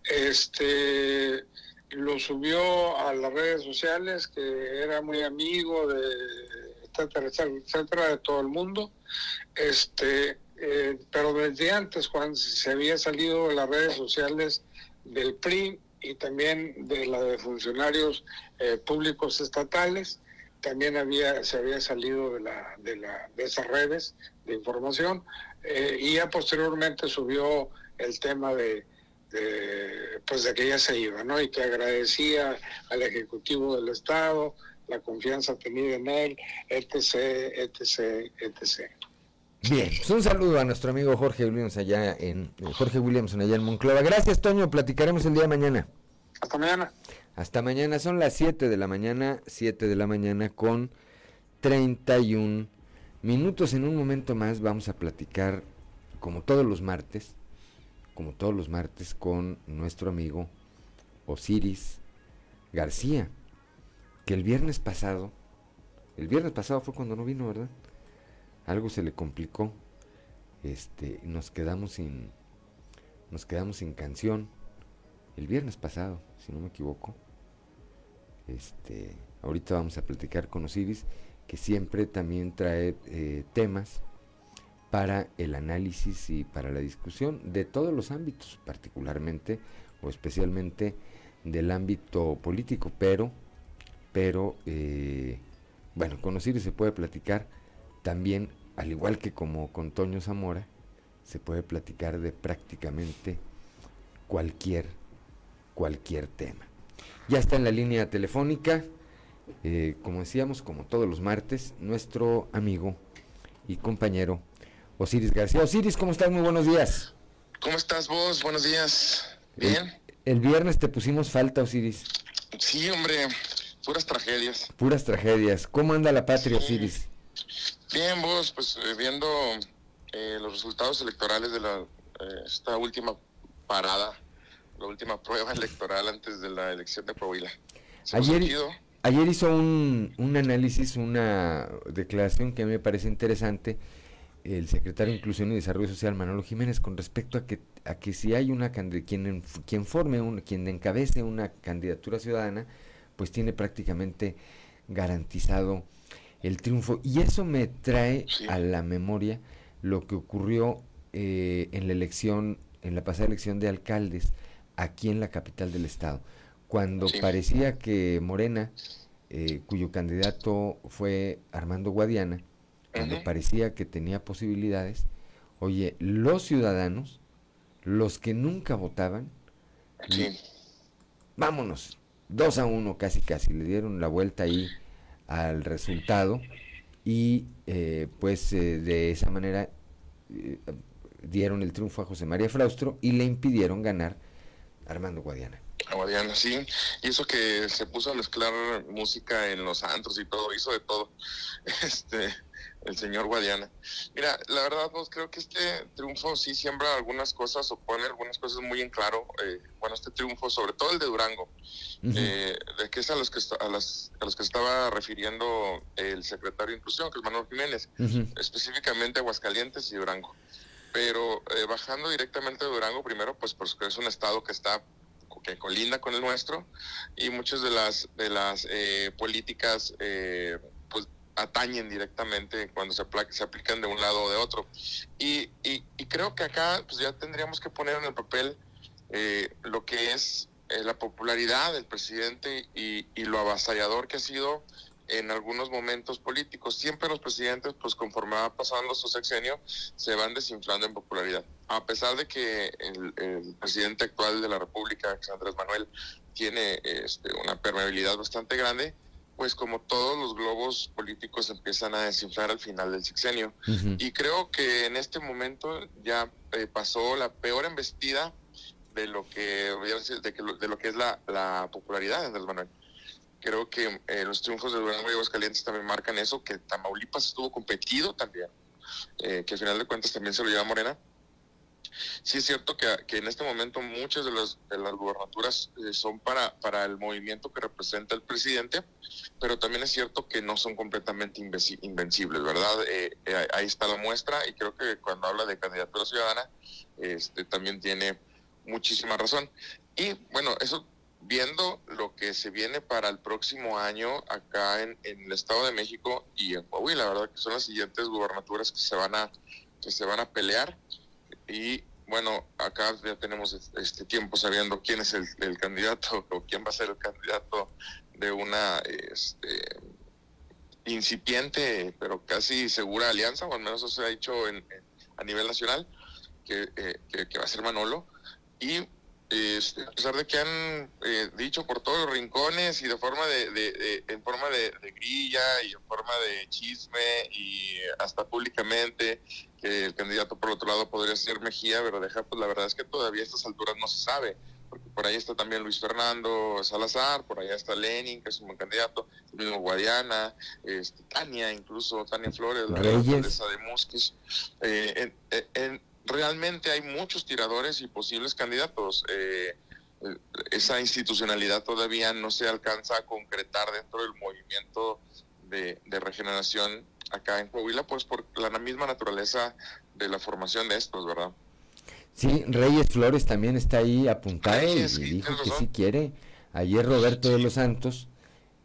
Este, lo subió a las redes sociales, que era muy amigo de etcétera, etcétera, de todo el mundo. Este, eh, pero desde antes, cuando se había salido de las redes sociales del PRI y también de la de funcionarios eh, públicos estatales, también había, se había salido de, la, de, la, de esas redes de información eh, y ya posteriormente subió el tema de, pues de que ya se iba, ¿no? Y que agradecía al Ejecutivo del Estado la confianza tenida en él, etc., etc., etc. Bien, pues un saludo a nuestro amigo Jorge Williams allá en Jorge Williamson allá en Monclova. Gracias, Toño. Platicaremos el día de mañana. Hasta mañana. Hasta mañana, son las 7 de la mañana, 7 de la mañana con 31 minutos. En un momento más vamos a platicar, como todos los martes, como todos los martes, con nuestro amigo Osiris García, que el viernes pasado, el viernes pasado fue cuando no vino, ¿verdad? Algo se le complicó. Este, nos quedamos sin nos quedamos sin canción el viernes pasado, si no me equivoco. Este, ahorita vamos a platicar con Osiris, que siempre también trae eh, temas para el análisis y para la discusión de todos los ámbitos, particularmente o especialmente del ámbito político, pero, pero, eh, bueno, con Osiris se puede platicar también, al igual que como con Toño Zamora, se puede platicar de prácticamente cualquier, cualquier tema. Ya está en la línea telefónica, eh, como decíamos, como todos los martes, nuestro amigo y compañero Osiris García. Osiris, ¿cómo estás? Muy buenos días. ¿Cómo estás vos? Buenos días. ¿Bien? El, viernes te pusimos falta, Osiris. Sí, hombre, puras tragedias. Puras tragedias. ¿Cómo anda la patria, Osiris? Bien, vos, pues eh, viendo eh, los resultados electorales de la, esta última parada la última prueba electoral antes de la elección de Coahuila. Ayer, ayer hizo un, un análisis, una declaración que a mí me parece interesante el secretario de Inclusión y Desarrollo Social Manolo Jiménez con respecto a que a que si hay una quien quien forme un, quien encabece una candidatura ciudadana pues tiene prácticamente garantizado el triunfo y eso me trae a la memoria lo que ocurrió eh, en la elección en la pasada elección de alcaldes aquí en la capital del estado. Cuando parecía que Morena, eh, cuyo candidato fue Armando Guadiana, cuando parecía que tenía posibilidades, oye, los ciudadanos, los que nunca votaban, vámonos, dos a uno casi casi, le dieron la vuelta ahí al resultado y eh, pues eh, de esa manera dieron el triunfo a José María Fraustro y le impidieron ganar Armando Guadiana. Guadiana, sí. Y eso que se puso a mezclar música en los antros y todo, hizo de todo. Este, el señor Guadiana. Mira, la verdad, pues creo que este triunfo sí siembra algunas cosas o pone algunas cosas muy en claro. Eh, bueno, este triunfo, sobre todo el de Durango, eh, de que es a los que a, las, a los que estaba refiriendo el secretario de Inclusión, que es Manuel Jiménez, específicamente Aguascalientes y Durango pero eh, bajando directamente de Durango primero, pues porque es un estado que está que colinda con el nuestro y muchas de las de las eh, políticas eh, pues atañen directamente cuando se, se aplican de un lado o de otro. Y, y, creo que acá pues ya tendríamos que poner en el papel lo que es la popularidad del presidente y, y lo avasallador que ha sido en algunos momentos políticos. Siempre los presidentes, pues conforme va pasando su sexenio, se van desinflando en popularidad. A pesar de que el, presidente actual de la República, Andrés Manuel, tiene este, una permeabilidad bastante grande, pues como todos los globos políticos empiezan a desinflar al final del sexenio. Y creo que en este momento ya eh, pasó la peor embestida de lo que, de, de lo que es la, la popularidad de Andrés Manuel. Creo que eh, los triunfos de Durango y Aguascalientes también marcan eso, que Tamaulipas estuvo competido también, eh, que al final de cuentas también se lo lleva Morena. Sí es cierto que, en este momento muchas de las, de las gubernaturas eh, son para, para el movimiento que representa el presidente, pero también es cierto que no son completamente invencibles, ¿verdad? ahí está la muestra y creo que cuando habla de candidatura ciudadana, este, también tiene muchísima razón. Y bueno, eso viendo lo que se viene para el próximo año acá en, el Estado de México y en Coahuila, la verdad que son las siguientes gubernaturas que se van a que se van a pelear y bueno, acá ya tenemos este tiempo sabiendo quién es el, candidato o quién va a ser el candidato de una este, incipiente pero casi segura alianza, o al menos eso se ha dicho en, a nivel nacional, que, eh, que, que va a ser Manolo. Y este, a pesar de que han eh, dicho por todos los rincones y de forma de, en forma de, grilla y en forma de chisme y hasta públicamente que el candidato por otro lado podría ser Mejía, pero deja, pues la verdad es que todavía a estas alturas no se sabe, porque por ahí está también Luis Fernando Salazar, por allá está Lenin, que es un buen candidato, el mismo Guadiana, este, Tania, incluso Tania Flores, la alcaldesa de Musquis. Eh, realmente hay muchos tiradores y posibles candidatos. Eh, esa institucionalidad todavía no se alcanza a concretar dentro del movimiento de, de regeneración acá en Coahuila, pues por la misma naturaleza de la formación de estos, ¿verdad? Sí, Reyes Flores también está ahí apuntado y, dijo que sí quiere. Ayer Roberto de los Santos,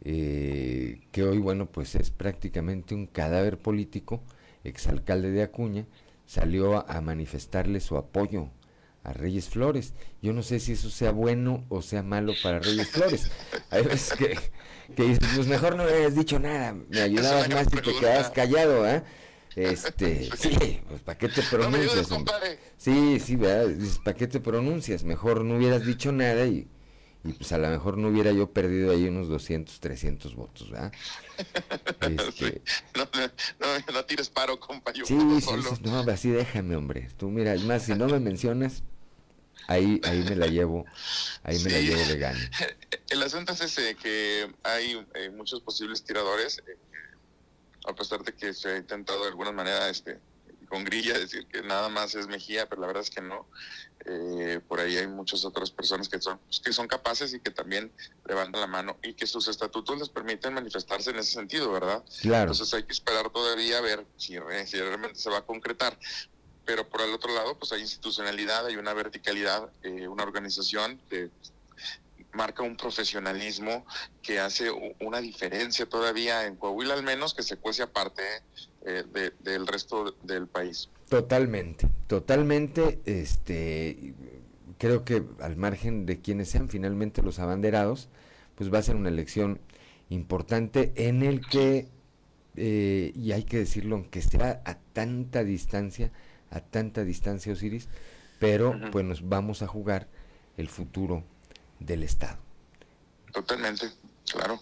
eh, que hoy, bueno, pues es prácticamente un cadáver político, exalcalde de Acuña, salió a, manifestarle su apoyo a Reyes Flores. Yo no sé si eso sea bueno o sea malo para Reyes Flores. Hay veces que, que dices, pues mejor no me dicho nada, me ayudabas más si te quedabas callado, ¿eh? Este, sí, pues ¿para qué te pronuncias? sí, sí, ¿verdad? ¿para qué te pronuncias? Mejor no hubieras dicho nada y, y pues a lo mejor no hubiera yo perdido ahí unos 200, 300 votos, ¿verdad? Este, no, no, no, tires paro, compa, sí, sí, no, así déjame, hombre. Tú mira, es más, si no me mencionas, ahí, ahí me la llevo, ahí me la llevo de gana. El asunto es ese, que hay eh, muchos posibles tiradores, eh, a pesar de que se ha intentado de alguna manera este, con grilla decir que nada más es Mejía, pero la verdad es que no. Eh, por ahí hay muchas otras personas que son, que son capaces y que también levantan la mano y que sus estatutos les permiten manifestarse en ese sentido, ¿verdad? Claro. Entonces hay que esperar todavía a ver si, si realmente se va a concretar. Pero por el otro lado, pues hay institucionalidad, hay una verticalidad, eh, una organización que marca un profesionalismo que hace una diferencia todavía en Coahuila al menos que se cuece aparte eh, del resto del país. Totalmente, totalmente, este, creo que al margen de quienes sean finalmente los abanderados, pues va a ser una elección importante en el que, eh, y hay que decirlo, aunque sea a tanta distancia, a tanta distancia Osiris, pero pues nos vamos a jugar el futuro del Estado. Totalmente, claro.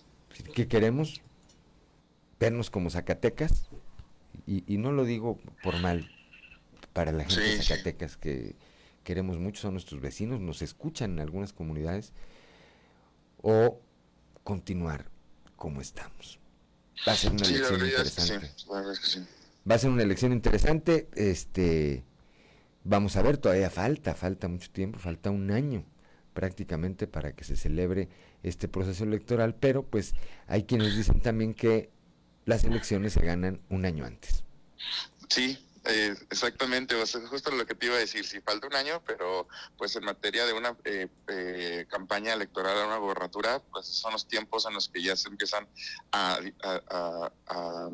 ¿Qué queremos? Vernos como Zacatecas, y, no lo digo por mal para la gente de Zacatecas que queremos mucho, son nuestros vecinos, nos escuchan en algunas comunidades, o continuar como estamos. Va a ser una elección interesante. Va a ser una elección interesante, este vamos a ver, todavía falta, falta mucho tiempo, falta un año prácticamente para que se celebre este proceso electoral, pero pues hay quienes dicen también que las elecciones se ganan un año antes. Sí, eh, exactamente, o justo lo que te iba a decir, sí, falta un año, pero pues en materia de una eh, eh, campaña electoral a una gobernatura, pues son los tiempos en los que ya se empiezan a, a, a,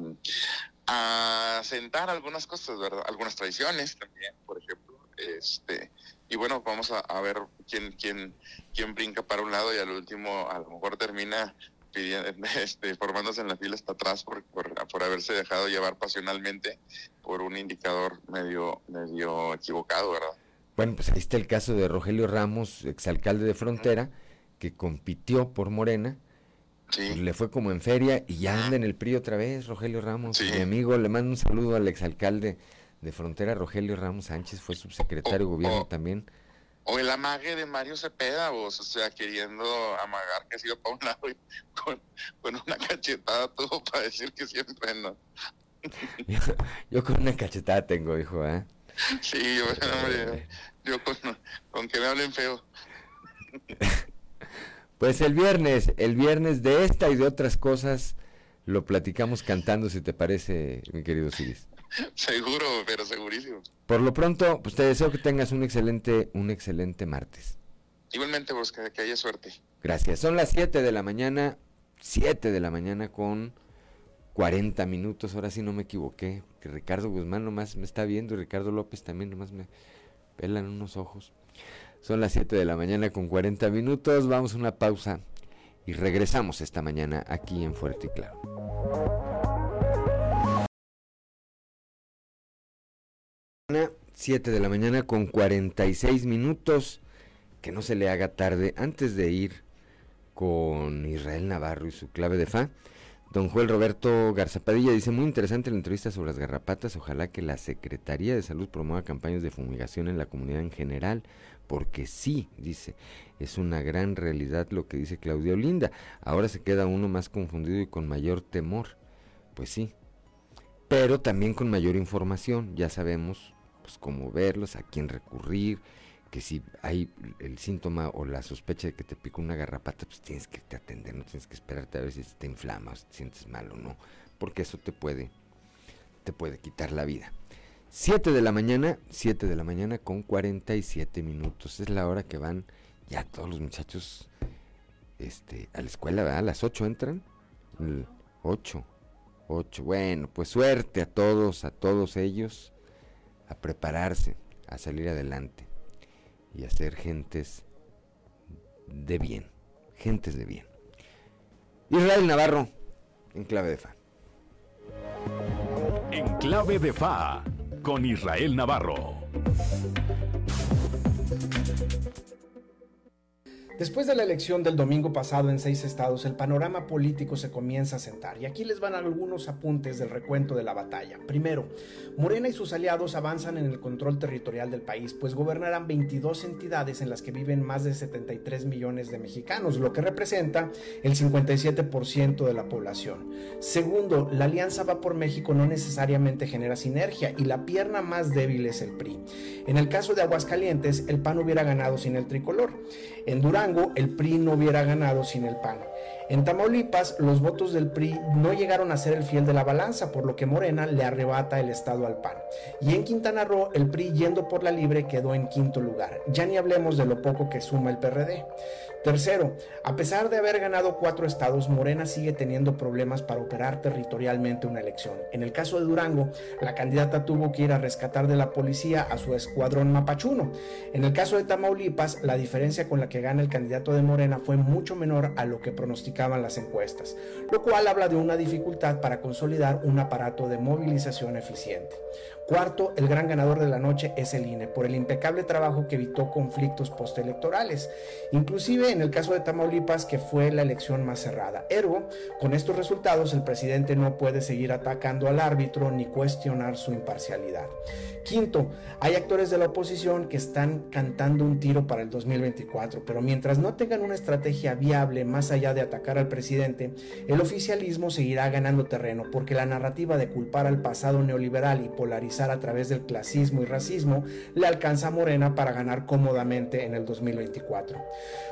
a sentar algunas cosas, ¿verdad? Algunas tradiciones también, por ejemplo, este y bueno, vamos a, ver quién, quién, quién brinca para un lado y al último a lo mejor termina este, formándose en la fila hasta atrás por, por, haberse dejado llevar pasionalmente por un indicador medio, medio equivocado, ¿verdad? Bueno, pues ahí está el caso de Rogelio Ramos, exalcalde de Frontera, que compitió por Morena, pues le fue como en feria y ya anda en el PRI otra vez, Rogelio Ramos. Mi amigo, le mando un saludo al exalcalde de Frontera, Rogelio Ramos Sánchez, fue subsecretario de gobierno también. O el amague de Mario Cepeda, o sea, queriendo amagar que ha sido para un lado y con, una cachetada todo para decir que siempre no. yo, con una cachetada tengo, hijo, ¿eh? Sí, hombre, yo con, que me hablen feo. Pues el viernes, el viernes de esta y de otras cosas lo platicamos cantando, si te parece, mi querido Siris. Seguro, pero segurísimo. Por lo pronto, pues te deseo que tengas un excelente, un excelente martes. Igualmente, vos, que, haya suerte. Gracias. Son las 7 de la mañana, 7 de la mañana con 40 minutos. Ahora sí no me equivoqué. Que Ricardo Guzmán nomás me está viendo y Ricardo López también nomás me pelan unos ojos. Son las 7 de la mañana con 40 minutos. Vamos a una pausa y regresamos esta mañana aquí en Fuerte y Claro. 7 de la mañana con 46 minutos. Que no se le haga tarde. Antes de ir con Israel Navarro y su clave de fa, Don Joel Roberto Garzapadilla dice, muy interesante la entrevista sobre las garrapatas, ojalá que la Secretaría de Salud promueva campañas de fumigación en la comunidad en general, porque sí, dice, es una gran realidad lo que dice Claudia Olinda. Ahora se queda uno más confundido y con mayor temor. Pues sí, pero también con mayor información, ya sabemos pues cómo verlos, a quién recurrir, que si hay el síntoma o la sospecha de que te picó una garrapata, pues tienes que te atender, no tienes que esperarte a ver si te inflama o si te sientes mal o no, porque eso te puede, te puede quitar la vida. 7 de la mañana, 7 de la mañana con 47 minutos. Es la hora que van ya todos los muchachos este, a la escuela, ¿verdad? A las 8 entran. 8, 8. Bueno, pues suerte a todos, a todos ellos, a prepararse, a salir adelante y a ser gentes de bien, gentes de bien. Israel Navarro, en clave de fa. En clave de fa, con Israel Navarro. Después de la elección del domingo pasado en seis estados, el panorama político se comienza a sentar y aquí les van algunos apuntes del recuento de la batalla. Primero, Morena y sus aliados avanzan en el control territorial del país, pues gobernarán 22 entidades en las que viven más de 73 millones de mexicanos, lo que representa el 57% de la población. Segundo, la alianza va por México no necesariamente genera sinergia y la pierna más débil es el PRI. En el caso de Aguascalientes, el PAN hubiera ganado sin el tricolor. En Durango, el PRI no hubiera ganado sin el PAN. En Tamaulipas, los votos del PRI no llegaron a ser el fiel de la balanza, por lo que Morena le arrebata el estado al PAN. Y en Quintana Roo, el PRI yendo por la libre quedó en quinto lugar. Ya ni hablemos de lo poco que suma el PRD. Tercero, a pesar de haber ganado cuatro estados, Morena sigue teniendo problemas para operar territorialmente una elección. En el caso de Durango, la candidata tuvo que ir a rescatar de la policía a su escuadrón mapachuno. En el caso de Tamaulipas, la diferencia con la que gana el candidato de Morena fue mucho menor a lo que pronosticaban las encuestas, lo cual habla de una dificultad para consolidar un aparato de movilización eficiente. Cuarto, el gran ganador de la noche es el INE, por el impecable trabajo que evitó conflictos postelectorales, inclusive en el caso de Tamaulipas, que fue la elección más cerrada. Ergo, con estos resultados, el presidente no puede seguir atacando al árbitro ni cuestionar su imparcialidad. Quinto, hay actores de la oposición que están cantando un tiro para el 2024, pero mientras no tengan una estrategia viable más allá de atacar al presidente, el oficialismo seguirá ganando terreno, porque la narrativa de culpar al pasado neoliberal y a través del clasismo y racismo le alcanza a Morena para ganar cómodamente en el 2024.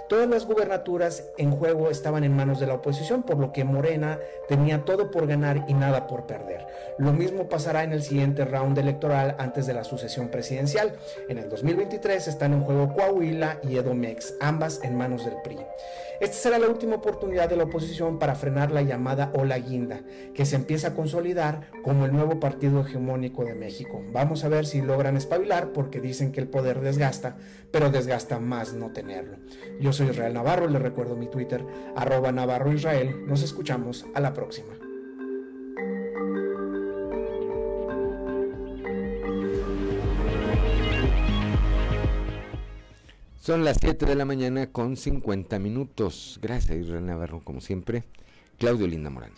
Todas las gubernaturas en juego estaban en manos de la oposición, por lo que Morena tenía todo por ganar y nada por perder. Lo mismo pasará en el siguiente round electoral antes de la sucesión presidencial. En el 2023 están en juego Coahuila y Edomex, ambas en manos del PRI. Esta será la última oportunidad de la oposición para frenar la llamada ola guinda, que se empieza a consolidar como el nuevo partido hegemónico de México. Vamos a ver si logran espabilar porque dicen que el poder desgasta, pero desgasta más no tenerlo. Yo soy Israel Navarro, les recuerdo mi Twitter, arroba Navarro Israel. Nos escuchamos a la próxima. Son las 7 de la mañana con 50 minutos. Gracias, Israel Navarro, como siempre. Claudio Linda Morán.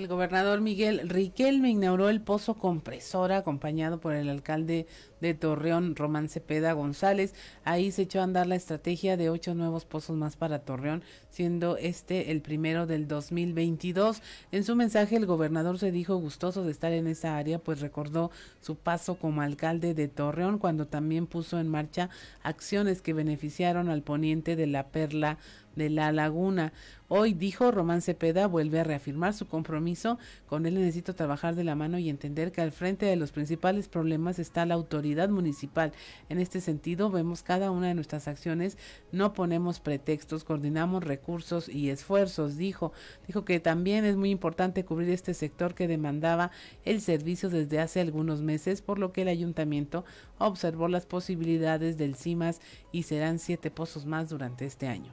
El gobernador Miguel Riquelme inauguró el pozo compresora acompañado por el alcalde de Torreón, Román Cepeda González. Ahí se echó a andar la estrategia de ocho nuevos pozos más para Torreón, siendo este el primero del 2022. En su mensaje, el gobernador se dijo gustoso de estar en esa área, pues recordó su paso como alcalde de Torreón cuando también puso en marcha acciones que beneficiaron al poniente de la perla de la laguna. Hoy dijo Román Cepeda vuelve a reafirmar su compromiso con él necesito trabajar de la mano y entender que al frente de los principales problemas está la autoridad municipal. En este sentido vemos cada una de nuestras acciones, no ponemos pretextos, coordinamos recursos y esfuerzos, dijo. Dijo que también es muy importante cubrir este sector que demandaba el servicio desde hace algunos meses, por lo que el ayuntamiento observó las posibilidades del CIMAS y serán siete pozos más durante este año.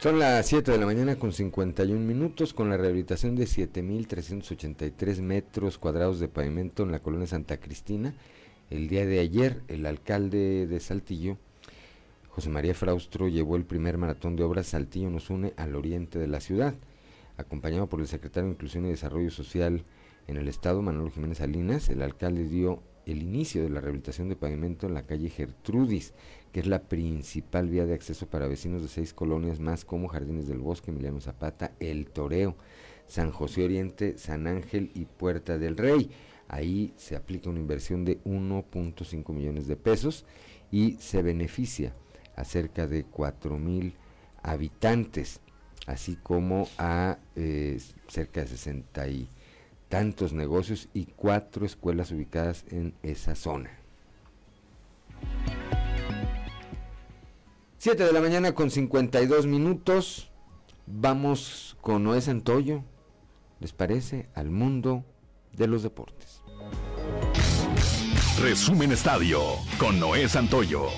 Son las 7 de la mañana con 51 minutos con la rehabilitación de 7.383 metros cuadrados de pavimento en la colonia Santa Cristina. El día de ayer el alcalde de Saltillo, José María Fraustro llevó el primer maratón de obras Saltillo nos une al oriente de la ciudad, acompañado por el secretario de Inclusión y Desarrollo Social en el estado, Manuel Jiménez Salinas, el alcalde dio el inicio de la rehabilitación de pavimento en la calle Gertrudis, que es la principal vía de acceso para vecinos de seis colonias más como Jardines del Bosque, Emiliano Zapata, El Toreo, San José Oriente, San Ángel y Puerta del Rey. Ahí se aplica una inversión de 1.5 millones de pesos y se beneficia a cerca de 4 mil habitantes, así como a eh, cerca de 60 y tantos negocios y cuatro escuelas ubicadas en esa zona. 7 de la mañana con 52 minutos. Vamos con Noé Santoyo. ¿Les parece? Al mundo de los deportes. Resumen Estadio con Noé Santoyo.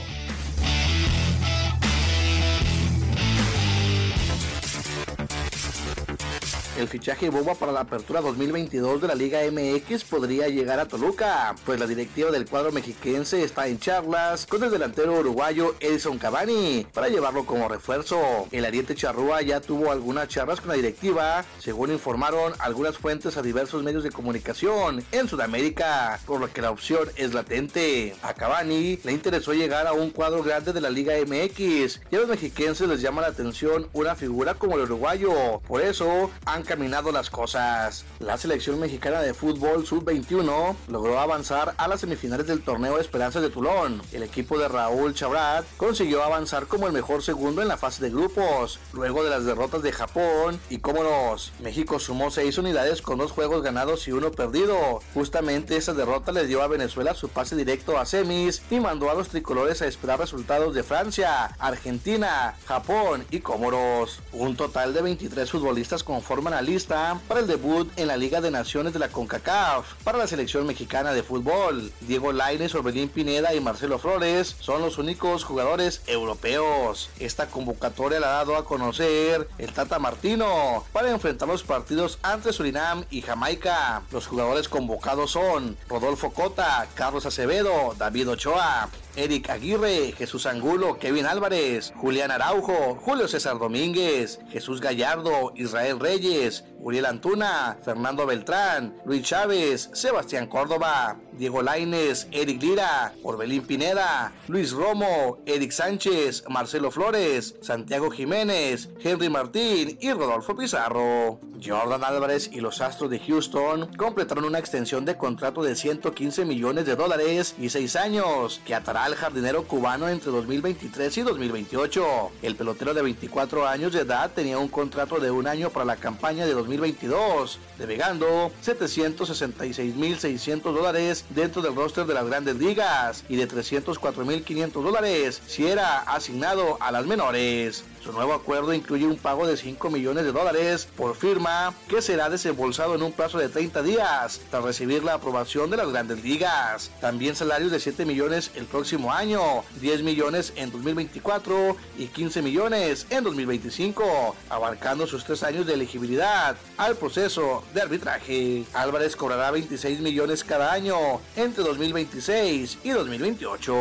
El fichaje boba para la apertura 2022 de la Liga MX podría llegar a Toluca, pues la directiva del cuadro mexiquense está en charlas con el delantero uruguayo Edison Cavani para llevarlo como refuerzo. El Ariete Charrúa ya tuvo algunas charlas con la directiva, según informaron algunas fuentes a diversos medios de comunicación en Sudamérica, por lo que la opción es latente. A Cavani le interesó llegar a un cuadro grande de la Liga MX y a los mexiquenses les llama la atención una figura como el uruguayo, por eso han caminado las cosas. La selección mexicana de fútbol sub-21 logró avanzar a las semifinales del torneo Esperanzas de Tulón. El equipo de Raúl Chabrat consiguió avanzar como el mejor segundo en la fase de grupos, luego de las derrotas de Japón y cómodos. México sumó seis unidades con dos juegos ganados y uno perdido. Justamente esa derrota le dio a Venezuela su pase directo a semis y mandó a los tricolores a esperar resultados de Francia, Argentina, Japón y Comoros. Un total de 23 futbolistas conforman lista para el debut en la Liga de Naciones de la CONCACAF para la selección mexicana de fútbol. Diego Lainez, Orbelín Pineda y Marcelo Flores son los únicos jugadores europeos. Esta convocatoria la ha dado a conocer el Tata Martino para enfrentar los partidos ante Surinam y Jamaica. Los jugadores convocados son Rodolfo Cota, Carlos Acevedo, David Ochoa, Eric Aguirre, Jesús Angulo, Kevin Álvarez, Julián Araujo, Julio César Domínguez, Jesús Gallardo, Israel Reyes, Uriel Antuna, Fernando Beltrán, Luis Chávez, Sebastián Córdoba, Diego Laines, Eric Lira, Orbelín Pineda, Luis Romo, Eric Sánchez, Marcelo Flores, Santiago Jiménez, Henry Martín y Rodolfo Pizarro. Jordan Álvarez y los Astros de Houston completaron una extensión de contrato de 115 millones de dólares y 6 años que atará al jardinero cubano entre 2023 y 2028. El pelotero de 24 años de edad tenía un contrato de un año para la campaña de 2022, devengando 766.600 dólares dentro del roster de las grandes ligas y de 304.500 dólares si era asignado a las menores. Su nuevo acuerdo incluye un pago de 5 millones de dólares por firma que será desembolsado en un plazo de 30 días tras recibir la aprobación de las grandes ligas. También salarios de 7 millones el próximo año, 10 millones en 2024 y 15 millones en 2025, abarcando sus tres años de elegibilidad al proceso de arbitraje. Álvarez cobrará 26 millones cada año entre 2026 y 2028.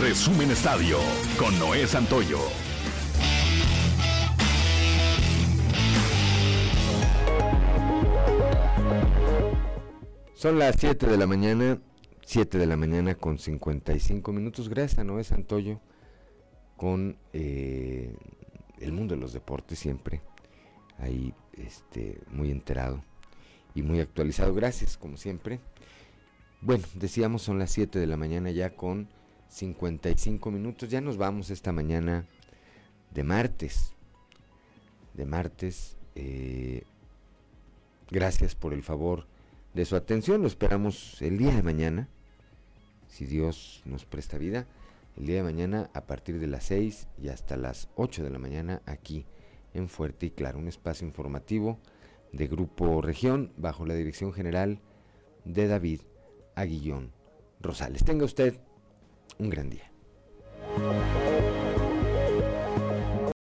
Resumen Estadio con Noé Santoyo. Son las 7 de la mañana, 7 de la mañana con 55 minutos. Gracias a Noé Santoyo con eh, el mundo de los deportes siempre. Ahí este, muy enterado y muy actualizado. Gracias, como siempre. Bueno, decíamos son las 7 de la mañana ya con 55 minutos. Ya nos vamos esta mañana de martes. De martes. Eh, gracias por el favor de su atención. Lo esperamos el día de mañana. Si Dios nos presta vida. El día de mañana a partir de las 6 y hasta las 8 de la mañana aquí en Fuerte y Claro. Un espacio informativo de Grupo Región bajo la dirección general de David Aguillón Rosales. Tenga usted un gran día.